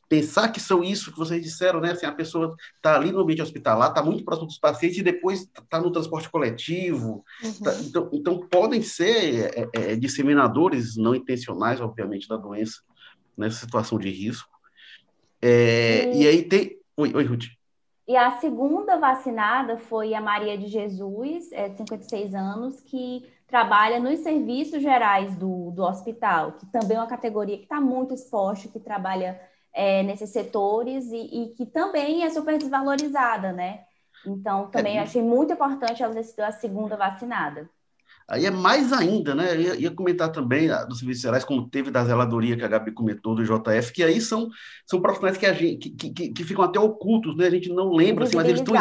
Speaker 1: pensar que são isso que vocês disseram, né? Assim, a pessoa está ali no ambiente hospitalar, está muito próximo dos pacientes e depois está no transporte coletivo. Uhum. Tá, então, então, podem ser é, é, disseminadores não intencionais, obviamente, da doença nessa situação de risco. É, e... e... aí tem. Oi, oi, Ruth.
Speaker 2: E a segunda vacinada foi a Maria de Jesus, é, de 56 anos, que trabalha nos serviços gerais do, do hospital, que também é uma categoria que está muito exposta, que trabalha é, nesses setores e, e, que também é super desvalorizada, né? Então, também é. achei muito importante ela ter sido a segunda vacinada.
Speaker 1: Aí é mais ainda, né? Eu ia, ia comentar também ah, dos serviços gerais, como teve da zeladoria que a Gabi comentou, do JF, que aí são, são profissionais que, a gente, que, que, que ficam até ocultos, né? A gente não lembra, assim, mas eles estão,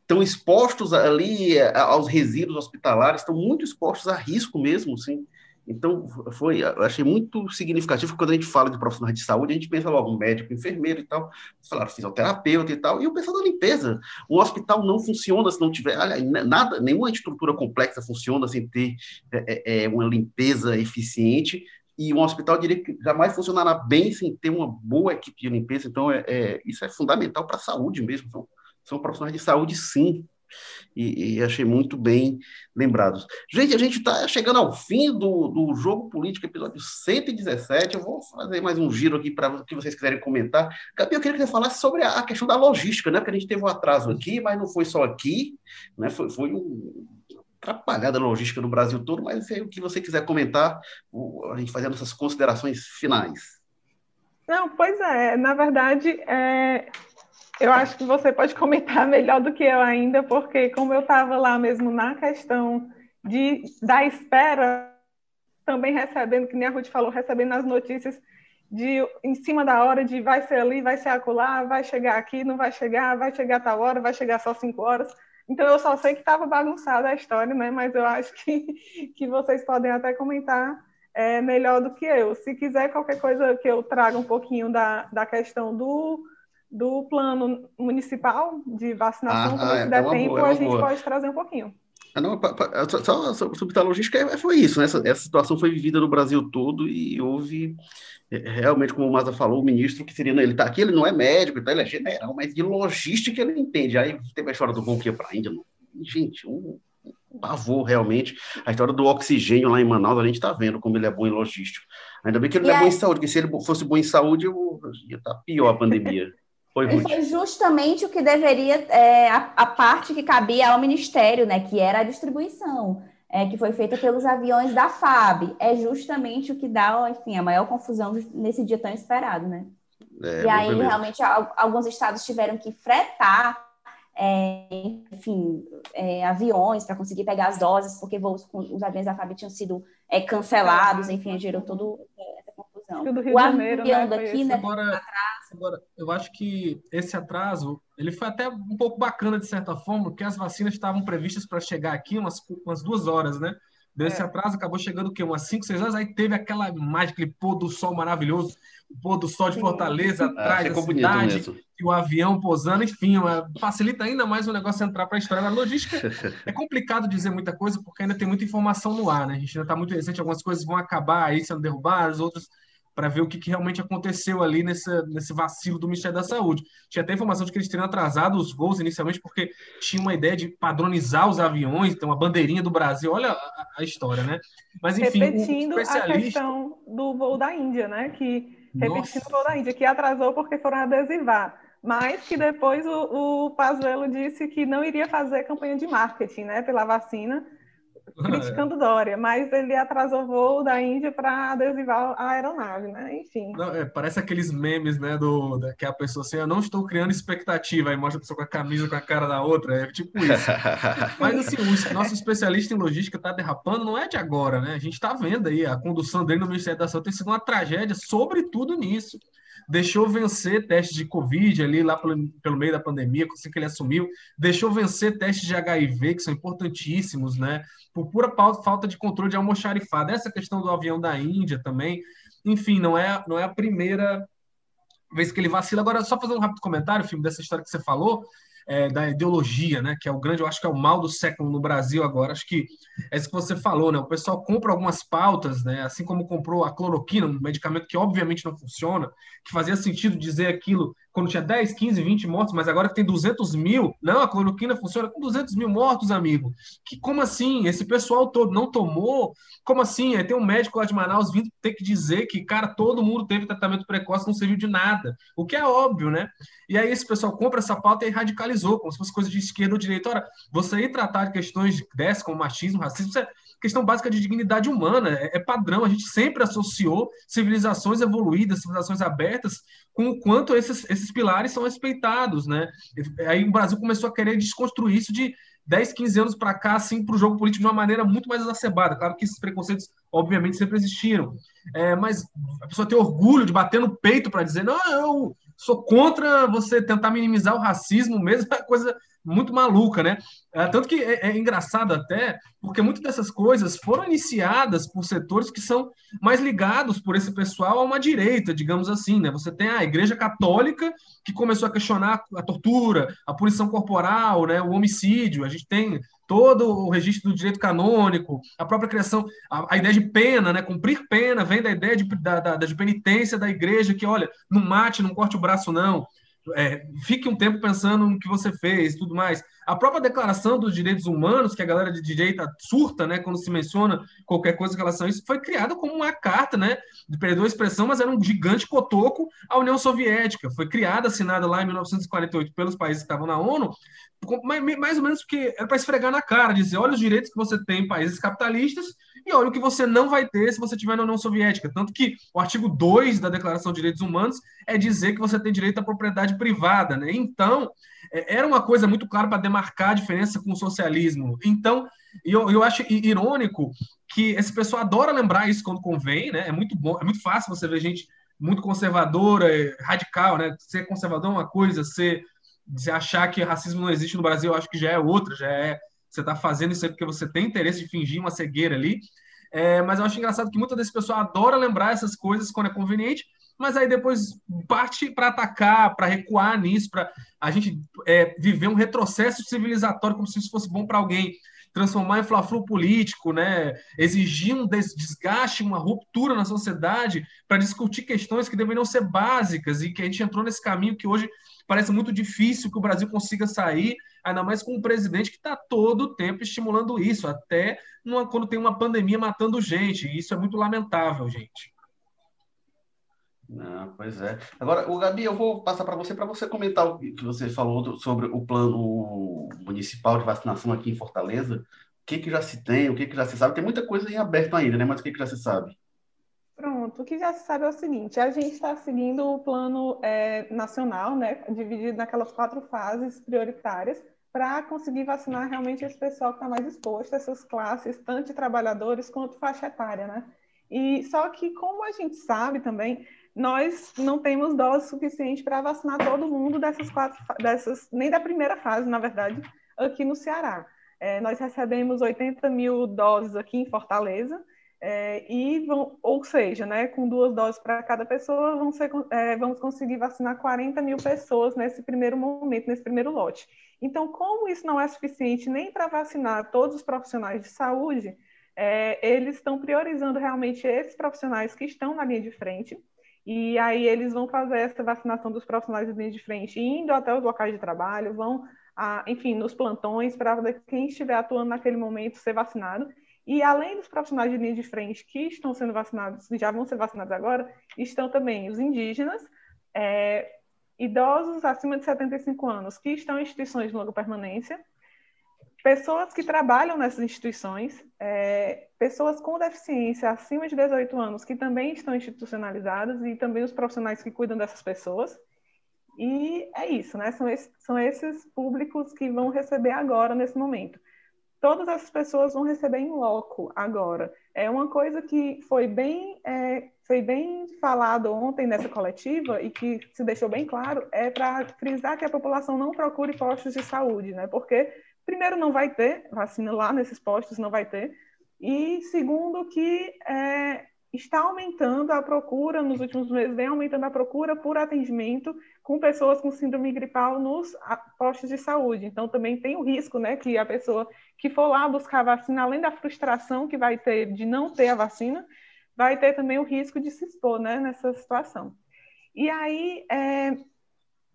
Speaker 1: estão expostos ali eh, aos resíduos hospitalares, estão muito expostos a risco mesmo, assim. Então, foi, eu achei muito significativo quando a gente fala de profissionais de saúde, a gente pensa logo médico, enfermeiro e tal, falaram fisioterapeuta e tal, e o pessoal da limpeza. Um hospital não funciona se não tiver, olha, nada, nenhuma estrutura complexa funciona sem ter é, é, é, uma limpeza eficiente, e um hospital diria que jamais funcionará bem sem ter uma boa equipe de limpeza, então é, é isso é fundamental para a saúde mesmo, são profissionais de saúde sim, e, e, achei muito bem lembrados. Gente, a gente está chegando ao fim do, do Jogo Político, episódio 117. Eu vou fazer mais um giro aqui para o que vocês quiserem comentar. Gabi, eu queria que você falasse sobre a, a, questão da logística, né? Porque a gente teve um atraso aqui, mas não foi só aqui, né? Foi, foi um atrapalhada logística no Brasil todo, mas é o que você quiser comentar, a gente fazendo essas considerações finais.
Speaker 3: Não, pois é, na verdade, é, eu acho que você pode comentar melhor do que eu ainda, porque como eu estava lá mesmo na questão de, da espera, também recebendo, que nem a Ruth falou, recebendo as notícias de em cima da hora de vai ser ali, vai ser acolá, vai chegar aqui, não vai chegar, vai chegar tal hora, vai chegar só cinco horas. Então eu só sei que estava bagunçada a história, né? Mas eu acho que, que vocês podem até comentar é, melhor do que eu. Se quiser qualquer coisa que eu traga um pouquinho da, da questão do do plano municipal de vacinação, ah, se der é tempo, boa, é a gente boa. pode trazer um pouquinho. Ah, não,
Speaker 1: só, só sobre a logística, é, foi isso, né? essa, essa situação foi vivida no Brasil todo e houve, é, realmente, como o Maza falou, o ministro que seria, ele está aqui, ele não é médico, ele é general, mas de logística ele entende. Aí teve a história do voo que ia para a Índia, gente, um, pavor, realmente. A história do oxigênio lá em Manaus, a gente está vendo como ele é bom em logística. Ainda bem que ele não é bom em saúde, porque se ele fosse bom em saúde, eu, ia estar tá pior a pandemia.
Speaker 2: Foi, e foi justamente o que deveria, é, a, a, parte que cabia ao Ministério, né, que era a distribuição, é, que foi feita pelos aviões da FAB. É justamente o que dá, enfim, a maior confusão nesse dia tão esperado, né? É, e aí, realmente, alguns estados tiveram que fretar é, enfim, é, aviões para conseguir pegar as doses, porque voos com os aviões da FAB tinham sido é, cancelados, enfim, gerou todo é.
Speaker 3: Do Rio o Janeiro, né,
Speaker 4: daqui, né, agora, agora, eu acho que esse atraso, ele foi até um pouco bacana, de certa forma, porque as vacinas estavam previstas para chegar aqui umas, umas duas horas, né? Desse é. atraso, acabou chegando o quê? Umas 5, 6 horas, aí teve aquela imagem, aquele pôr do sol maravilhoso, o pôr do sol de Fortaleza, Sim. atrás ah, da cidade, e o avião posando, enfim, facilita ainda mais o negócio entrar para a história. A logística é complicado dizer muita coisa, porque ainda tem muita informação no ar, né? A gente ainda está muito recente, algumas coisas vão acabar aí sendo derrubadas, outras para ver o que, que, realmente aconteceu ali nesse, nesse vacilo do Ministério da Saúde. Tinha até informação de que eles teriam atrasado os voos inicialmente porque tinha uma ideia de padronizar os aviões, então uma bandeirinha do Brasil. Olha a, a história, né?
Speaker 3: Mas enfim, repetindo especialista... a questão do voo da Índia, né? Que repetindo o voo da Índia, que atrasou porque foram adesivar. Mas que depois o, o Pazuello disse que não iria fazer campanha de marketing, né, pela vacina, criticando Dória, mas ele atrasou o voo da Índia para adesivar a aeronave, né? Enfim.
Speaker 4: Não, é, parece aqueles memes, né, do, da, que a pessoa assim, eu não estou criando expectativa, aí mostra a pessoa com a camisa com a cara da outra, é tipo isso. mas assim, o nosso especialista em logística está derrapando, não é de agora, né? A gente está vendo aí, a condução dele no Ministério da Saúde tem sido uma tragédia, sobretudo nisso deixou vencer testes de Covid ali lá pelo, pelo meio da pandemia, assim que ele assumiu, deixou vencer testes de HIV, que são importantíssimos, né? Por pura falta de controle de almoxarifado. Essa questão do avião da Índia também, enfim, não é, não é a primeira vez que ele vacila. Agora, só fazer um rápido comentário, filme, dessa história que você falou é, da ideologia, né? Que é o grande, eu acho que é o mal do século no Brasil agora. Acho que é isso que você falou, né? O pessoal compra algumas pautas, né? Assim como comprou a cloroquina, um medicamento que obviamente não funciona, que fazia sentido dizer aquilo quando tinha 10, 15, 20 mortos, mas agora que tem 200 mil, não, a cloroquina funciona com 200 mil mortos, amigo. Que como assim? Esse pessoal todo não tomou? Como assim? Aí tem um médico lá de Manaus vindo ter que dizer que, cara, todo mundo teve tratamento precoce, não serviu de nada. O que é óbvio, né? E aí esse pessoal compra essa pauta e radicalizou, como se fosse coisa de esquerda ou direita. Ora, você ir tratar de questões dessas, como machismo, racismo, é questão básica de dignidade humana, é, é padrão. A gente sempre associou civilizações evoluídas, civilizações abertas, com o quanto esses, esses pilares são respeitados, né? Aí o Brasil começou a querer desconstruir isso de 10, 15 anos para cá, assim, para o jogo político de uma maneira muito mais exacerbada. Claro que esses preconceitos, obviamente, sempre existiram. É, mas a pessoa ter orgulho de bater no peito para dizer, não, eu sou contra você tentar minimizar o racismo mesmo, é coisa muito maluca, né? É, tanto que é, é, engraçado até, porque muitas dessas coisas foram iniciadas por setores que são mais ligados por esse pessoal a uma direita, digamos assim, né? Você tem a Igreja Católica, que começou a questionar a tortura, a punição corporal, né? o homicídio, a gente tem todo o registro do direito canônico, a própria criação, a, a ideia de pena, né? Cumprir pena vem da ideia de, da, da, de penitência da igreja, que, olha, não mate, não corte o braço, não é, fique um tempo pensando no que você fez tudo mais. A própria Declaração dos Direitos Humanos, que a galera de direita surta, né, quando se menciona qualquer coisa em relação a isso, foi criada como uma carta, né, perdoa a expressão, mas era um gigante cotoco à União Soviética. Foi criada, assinada lá em 1948 pelos países que estavam na ONU, mais ou menos porque era para esfregar na cara, dizer, olha os direitos que você tem em países capitalistas e olha o que você não vai ter se você estiver na União Soviética. Tanto que o artigo 2 da Declaração de Direitos Humanos é dizer que você tem direito à propriedade privada. Né? Então, era uma coisa muito clara para demarcar a diferença com o socialismo. Então, eu, eu acho irônico que esse pessoal adora lembrar isso quando convém, né? É muito bom, é muito fácil você ver gente muito conservadora, radical, né? Ser conservador é uma coisa, ser você achar que racismo não existe no Brasil, eu acho que já é outra, já é você está fazendo isso aí porque você tem interesse de fingir uma cegueira ali. É, mas eu acho engraçado que muitas dessas pessoas adoram lembrar essas coisas quando é conveniente, mas aí depois parte para atacar, para recuar nisso, para a gente é, viver um retrocesso civilizatório como se isso fosse bom para alguém, transformar em fla-flu político, né? exigir um desgaste, uma ruptura na sociedade para discutir questões que deveriam ser básicas e que a gente entrou nesse caminho que hoje parece muito difícil que o Brasil consiga sair, Ainda mais com um presidente que está todo o tempo estimulando isso, até numa, quando tem uma pandemia matando gente. E isso é muito lamentável, gente.
Speaker 1: Não, pois é. Agora, o Gabi, eu vou passar para você para você comentar o que você falou sobre o plano municipal de vacinação aqui em Fortaleza. O que, que já se tem, o que, que já se sabe? Tem muita coisa em aberto ainda, né? Mas o que, que já se sabe?
Speaker 3: Pronto, o que já se sabe é o seguinte: a gente está seguindo o plano é, nacional, né, dividido naquelas quatro fases prioritárias, para conseguir vacinar realmente esse pessoal que está mais exposto, essas classes, tanto de trabalhadores quanto faixa etária, né? E só que, como a gente sabe também, nós não temos dose suficiente para vacinar todo mundo dessas quatro, dessas, nem da primeira fase, na verdade, aqui no Ceará. É, nós recebemos 80 mil doses aqui em Fortaleza, é, e vão, ou seja, né, com duas doses para cada pessoa, vão ser, é, vamos conseguir vacinar 40 mil pessoas nesse primeiro momento, nesse primeiro lote. Então, como isso não é suficiente nem para vacinar todos os profissionais de saúde, é, eles estão priorizando realmente esses profissionais que estão na linha de frente, e aí eles vão fazer essa vacinação dos profissionais da linha de frente, indo até os locais de trabalho, vão, a, enfim, nos plantões, para quem estiver atuando naquele momento ser vacinado. E além dos profissionais de linha de frente que estão sendo vacinados, já vão ser vacinados agora, estão também os indígenas, é, idosos acima de 75 anos que estão em instituições de longa permanência, pessoas que trabalham nessas instituições, é, pessoas com deficiência acima de 18 anos que também estão institucionalizadas e também os profissionais que cuidam dessas pessoas. E é isso, né? São esses, são esses públicos que vão receber agora, nesse momento todas essas pessoas vão receber em loco agora. É uma coisa que foi bem, é, foi bem falado ontem nessa coletiva e que se deixou bem claro é para frisar que a população não procure postos de saúde, né? Porque primeiro não vai ter vacina lá nesses postos, não vai ter. E segundo que é, está aumentando a procura, nos últimos meses vem aumentando a procura por atendimento com pessoas com síndrome gripal nos postos de saúde. Então, também tem o risco, né, que a pessoa que for lá buscar a vacina, além da frustração que vai ter de não ter a vacina, vai ter também o risco de se expor, né, nessa situação. E aí, é,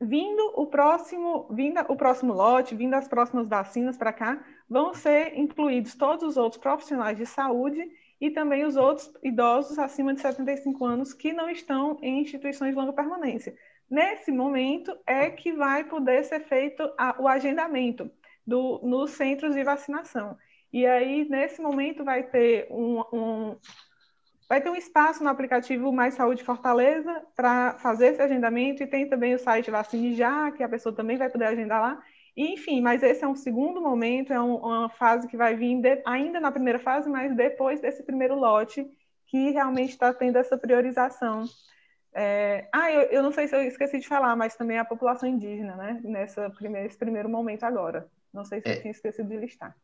Speaker 3: vindo o próximo, vindo o próximo lote, vindo as próximas vacinas para cá, vão ser incluídos todos os outros profissionais de saúde e também os outros idosos acima de 75 anos que não estão em instituições de longa permanência. Nesse momento é que vai poder ser feito a, o agendamento do, nos centros de vacinação. E aí, nesse momento, vai ter um, um vai ter um espaço no aplicativo Mais Saúde Fortaleza para fazer esse agendamento e tem também o site Vacine Já, que a pessoa também vai poder agendar lá. Enfim, mas esse é um segundo momento, é um, uma fase que vai vir de, ainda na primeira fase, mas depois desse primeiro lote, que realmente está tendo essa priorização. É, ah, eu, eu, não sei se eu esqueci de falar, mas também a população indígena, né? Nessa primeira, nesse primeiro momento agora. Não sei se é. eu tinha esquecido de listar.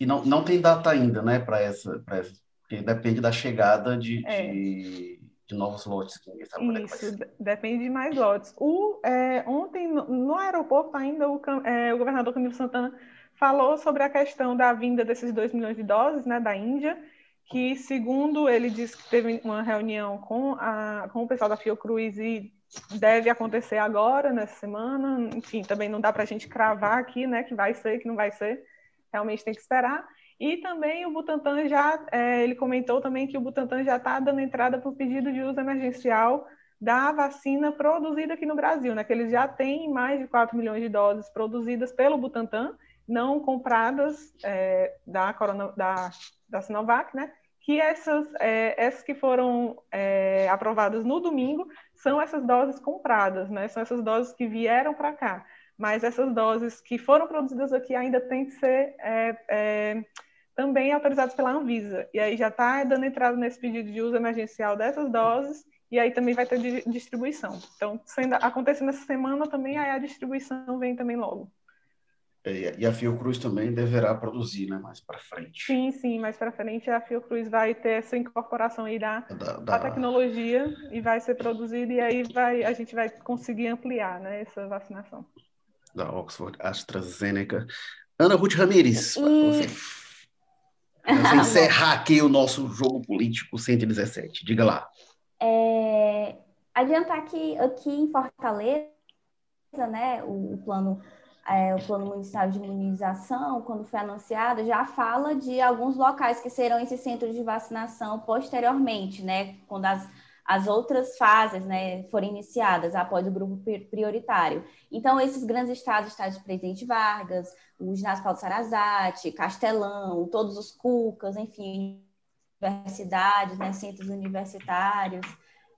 Speaker 1: E não, não tem data ainda, né, para essa, essa, porque depende da chegada de, é. de de novos lotes. Que ninguém sabe
Speaker 3: é Isso, é depende de mais lotes. O, é, ontem, no, no, aeroporto, ainda o, é, o governador Camilo Santana falou sobre a questão da vinda desses 2 milhões de doses né, da Índia, que, segundo ele disse que teve uma reunião com, a, com o pessoal da Fiocruz e deve acontecer agora, nessa semana. Enfim, também não dá para a gente cravar aqui né, que vai ser, que não vai ser. Realmente tem que esperar. E também o Butantan já, é, ele comentou também que o Butantan já está dando entrada para o pedido de uso emergencial da vacina produzida aqui no Brasil, né? Que eles já têm mais de 4 milhões de doses produzidas pelo Butantan, não compradas é, da, corona, da, da Sinovac, né? Que essas, é, essas que foram é, aprovadas no domingo são essas doses compradas, né? São essas doses que vieram para cá mas essas doses que foram produzidas aqui ainda têm que ser é, é, também autorizadas pela Anvisa. E aí já está dando entrada nesse pedido de uso emergencial dessas doses, e aí também vai ter distribuição. Então, sendo, acontecendo essa semana também, aí a distribuição vem também logo.
Speaker 1: É, e a Fiocruz também deverá produzir, né, mais para frente.
Speaker 3: Sim, sim, mais para frente a Fiocruz vai ter essa incorporação aí da, da, da... tecnologia e vai ser produzida e aí vai, a gente vai conseguir ampliar, né, essa vacinação
Speaker 1: da Oxford AstraZeneca. Ana Ruth Ramires, e... você, você encerrar aqui o nosso jogo político 117. Diga lá.
Speaker 2: É, adiantar que aqui em Fortaleza, né, o, o plano é, o Plano Municipal de Imunização, quando foi anunciado, já fala de alguns locais que serão esses centros de vacinação posteriormente, né? Quando as, as outras fases né, forem iniciadas após o grupo prioritário. Então, esses grandes estados, estados de Presidente Vargas, o Ginásio Paulo Sarazate, Castelão, todos os CUCAS, enfim, universidades, né, centros universitários,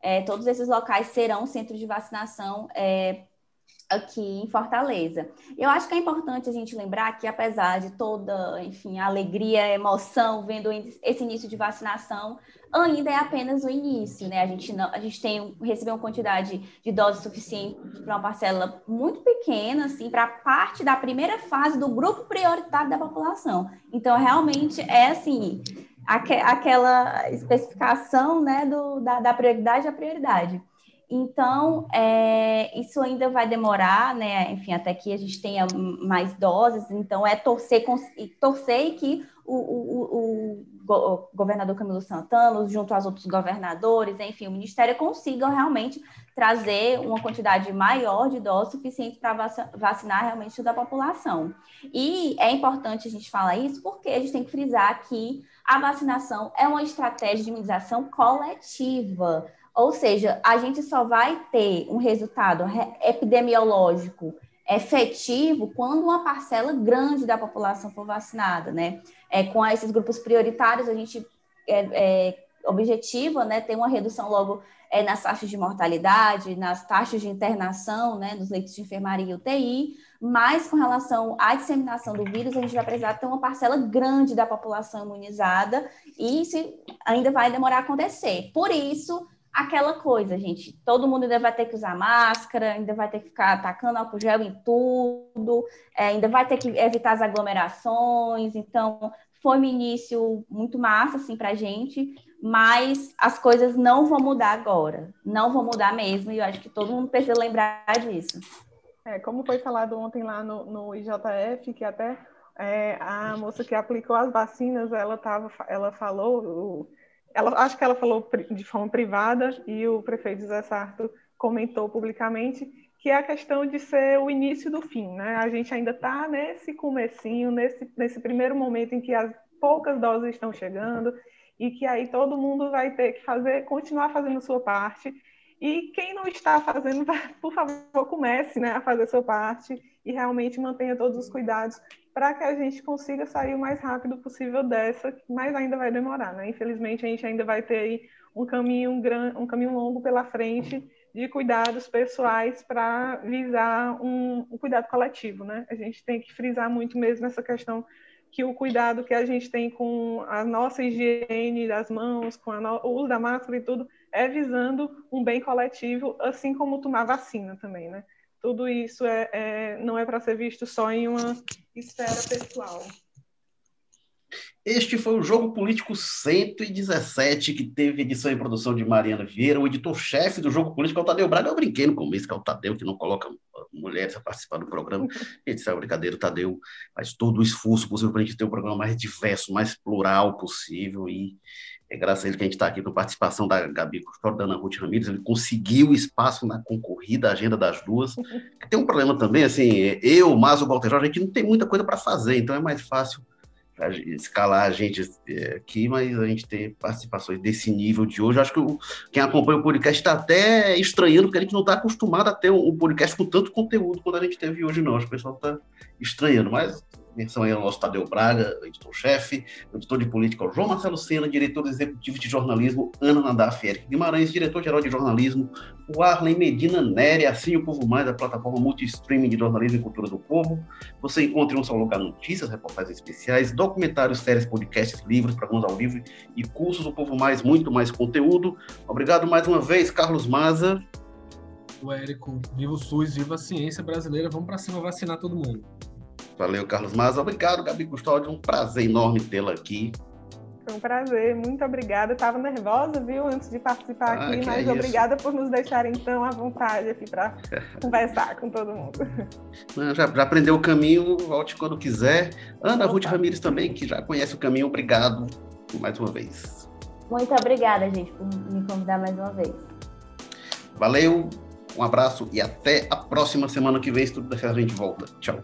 Speaker 2: é, todos esses locais serão centros de vacinação é, aqui em Fortaleza. Eu acho que é importante a gente lembrar que, apesar de toda, enfim, alegria, emoção vendo esse início de vacinação, ainda é apenas o início, né? A gente não, a gente tem recebeu uma quantidade de doses suficiente para uma parcela muito pequena, assim, para parte da primeira fase do grupo prioritário da população. Então, realmente é assim, aquela especificação, né, do, da, da prioridade à prioridade. Então, é, isso ainda vai demorar, né? Enfim, até que a gente tenha mais doses. Então, é torcer, torcer que o, o, o, governador Camilo Santana, junto aos outros governadores, enfim, o Ministério consigam realmente trazer uma quantidade maior de doses suficiente para vacinar realmente toda a população. E é importante a gente falar isso porque a gente tem que frisar que a vacinação é uma estratégia de imunização coletiva. Ou seja, a gente só vai ter um resultado epidemiológico efetivo quando uma parcela grande da população for vacinada, né? É, com esses grupos prioritários, a gente é, é, objetiva, né, ter uma redução logo é, nas taxas de mortalidade, nas taxas de internação, né, nos leitos de enfermaria e UTI, mas com relação à disseminação do vírus, a gente vai precisar ter uma parcela grande da população imunizada e isso ainda vai demorar a acontecer. Por isso, aquela coisa, gente. Todo mundo ainda vai ter que usar máscara, ainda vai ter que ficar atacando álcool gel em tudo, é, ainda vai ter que evitar as aglomerações. Então, foi um início muito massa, assim, pra gente, mas as coisas não vão mudar agora. Não vão mudar mesmo, e eu acho que todo mundo precisa lembrar disso.
Speaker 3: É, como foi falado ontem lá no, no IJF, que até é, a moça que aplicou as vacinas, ela, tava, ela falou, ela, acho que ela falou de forma privada e o prefeito José Sarto comentou publicamente que é a questão de ser o início do fim, né? A gente ainda está nesse comecinho, nesse, nesse primeiro momento em que as poucas doses estão chegando e que aí todo mundo vai ter que fazer, continuar fazendo a sua parte. E quem não está fazendo, por favor, comece né, a fazer a sua parte e realmente mantenha todos os cuidados para que a gente consiga sair o mais rápido possível dessa, mas ainda vai demorar, né? Infelizmente a gente ainda vai ter aí um caminho um, um caminho longo pela frente de cuidados pessoais para visar um, um, cuidado coletivo, né? A gente tem que frisar muito mesmo essa questão que o cuidado que a gente tem com a nossa higiene das mãos, com no... o uso da máscara e tudo, é visando um bem coletivo, assim como tomar vacina também, né? tudo isso é, é não é para ser visto só em uma esfera pessoal.
Speaker 1: Este foi o Jogo Político 117, que teve edição e produção de Mariana Vieira. O editor-chefe do Jogo Político é o Tadeu Braga. Eu brinquei no começo que é o Tadeu, que não coloca mulheres a participar do programa. Ele disse, é brincadeira, o Tadeu faz todo o esforço possível para a gente ter um programa mais diverso, mais plural possível. E é graças a ele que a gente está aqui com a participação da Gabi Custódio, da Ana Ruth Ramírez, ele conseguiu espaço na concorrida, agenda das duas. Tem um problema também, assim, eu, mas o Walter Jorge, a gente não tem muita coisa para fazer, então é mais fácil escalar a gente é, aqui, mas a gente tem participações desse nível de hoje. Acho que quem acompanha o podcast está até estranhando, porque a gente não está acostumado a ter um podcast com tanto conteúdo quando a gente teve hoje, não. Acho que o pessoal está estranhando, mas Ao nosso Tadeu Braga, editor-chefe, editor de política João Marcelo Sena, diretor executivo de jornalismo Ana Nadaf Eric Guimarães, diretor-geral de jornalismo o Arlen Medina Neri, assim o Povo Mais, da plataforma multi-streaming de jornalismo e cultura do povo. Você encontra em um só lugar notícias, reportagens especiais, documentários, séries, podcasts, livros, programas ao livro e cursos do Povo Mais, muito mais conteúdo. Obrigado mais uma vez, Carlos Maza.
Speaker 4: O Érico, viva o SUS, viva a ciência brasileira, vamos para cima vacinar todo mundo.
Speaker 1: Valeu, Carlos Maza. Obrigado, Gabi Custódio. Um prazer enorme tê-la aqui.
Speaker 3: Foi um prazer, muito obrigada. Estava nervosa, viu, antes de participar ah, aqui, mas é obrigada por nos deixarem tão à vontade aqui para conversar com todo mundo.
Speaker 1: Já, já, aprendeu o caminho, volte quando quiser. Ana Opa. Ruth Ramires também, que já conhece o caminho, obrigado mais uma vez.
Speaker 2: Muito obrigada, gente, por me convidar mais uma vez.
Speaker 1: Valeu, Um abraço e até a próxima semana que vem, se tudo der certo, a gente volta. Tchau.